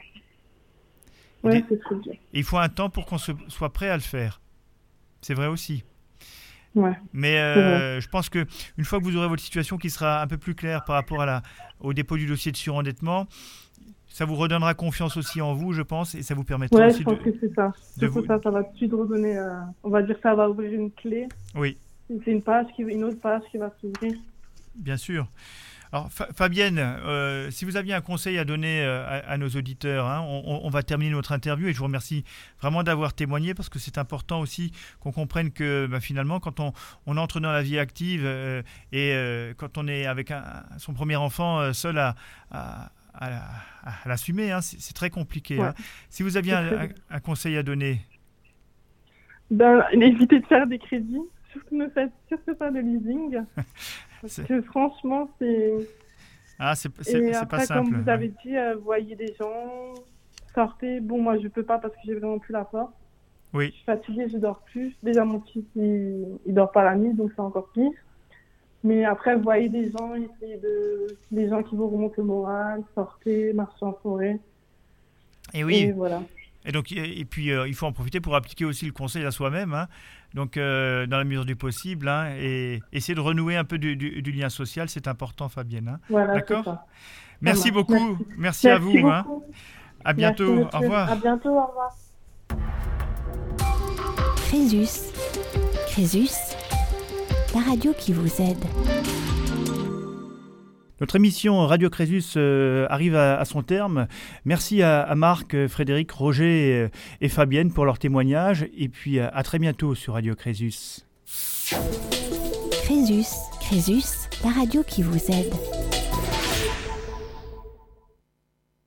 Speaker 6: Ouais, c'est très bien.
Speaker 2: Et il faut un temps pour qu'on soit prêt à le faire. C'est vrai aussi.
Speaker 6: Ouais.
Speaker 2: Mais euh, je pense que une fois que vous aurez votre situation qui sera un peu plus claire par rapport à la, au dépôt du dossier de surendettement, ça vous redonnera confiance aussi en vous, je pense, et ça vous permettra
Speaker 6: Ouais,
Speaker 2: aussi
Speaker 6: je pense
Speaker 2: de...
Speaker 6: que c'est ça.
Speaker 2: de vous-
Speaker 6: ça, ça va tout de suite redonner. euh, on va dire ça va ouvrir une clé.
Speaker 2: Oui,
Speaker 6: C'est une page, qui, une autre page qui va s'ouvrir.
Speaker 2: bien sûr. Alors, Fa- Fabienne, euh, si vous aviez un conseil à donner euh, à, à nos auditeurs, hein, on, va terminer notre interview et je vous remercie vraiment d'avoir témoigné parce que c'est important aussi qu'on comprenne que bah, finalement, quand on, on entre dans la vie active euh, et euh, quand on est avec un- son premier enfant seul à, à- à la- à l'assumer, hein, c'est très compliqué.
Speaker 6: Ouais.
Speaker 2: hein. Si vous aviez un conseil à donner,
Speaker 6: Ben, évitez de faire des crédits. Surtout ne faites surtout pas de leasing. Parce que franchement, c'est.
Speaker 2: ah, c'est pas simple.
Speaker 6: comme vous avez dit, euh, voyez des gens, sortez. Bon, moi, je peux pas parce que j'ai vraiment plus la force.
Speaker 2: Oui.
Speaker 6: Je suis fatiguée, je dors plus. Déjà, mon fils, il, il dort pas la nuit, donc c'est encore pire. Mais après, voyez des gens, essayez de, des gens qui vous remontent le moral, sortez, marchez en forêt.
Speaker 2: Et oui.
Speaker 6: Et voilà.
Speaker 2: Et donc, et et puis, euh, il faut en profiter pour appliquer aussi le conseil à soi-même. hein. Donc, euh, dans la mesure du possible, hein, et essayer de renouer un peu du, du- du lien social, c'est important, Fabienne. hein.
Speaker 6: Voilà,
Speaker 2: D'accord. Merci beaucoup. Merci, à vous.
Speaker 6: Merci
Speaker 2: hein.
Speaker 6: beaucoup.
Speaker 2: À bientôt.
Speaker 6: Merci,
Speaker 2: Au revoir.
Speaker 6: À bientôt, au revoir.
Speaker 1: Crésus. Crésus, la radio qui vous aide.
Speaker 2: Notre émission Radio Crésus euh, arrive à, à son terme. Merci à, à Marc, euh, Frédéric, Roger euh, et Fabienne pour leur témoignage. Et puis euh, à très bientôt sur Radio Crésus.
Speaker 1: Crésus. Crésus, la radio qui vous aide.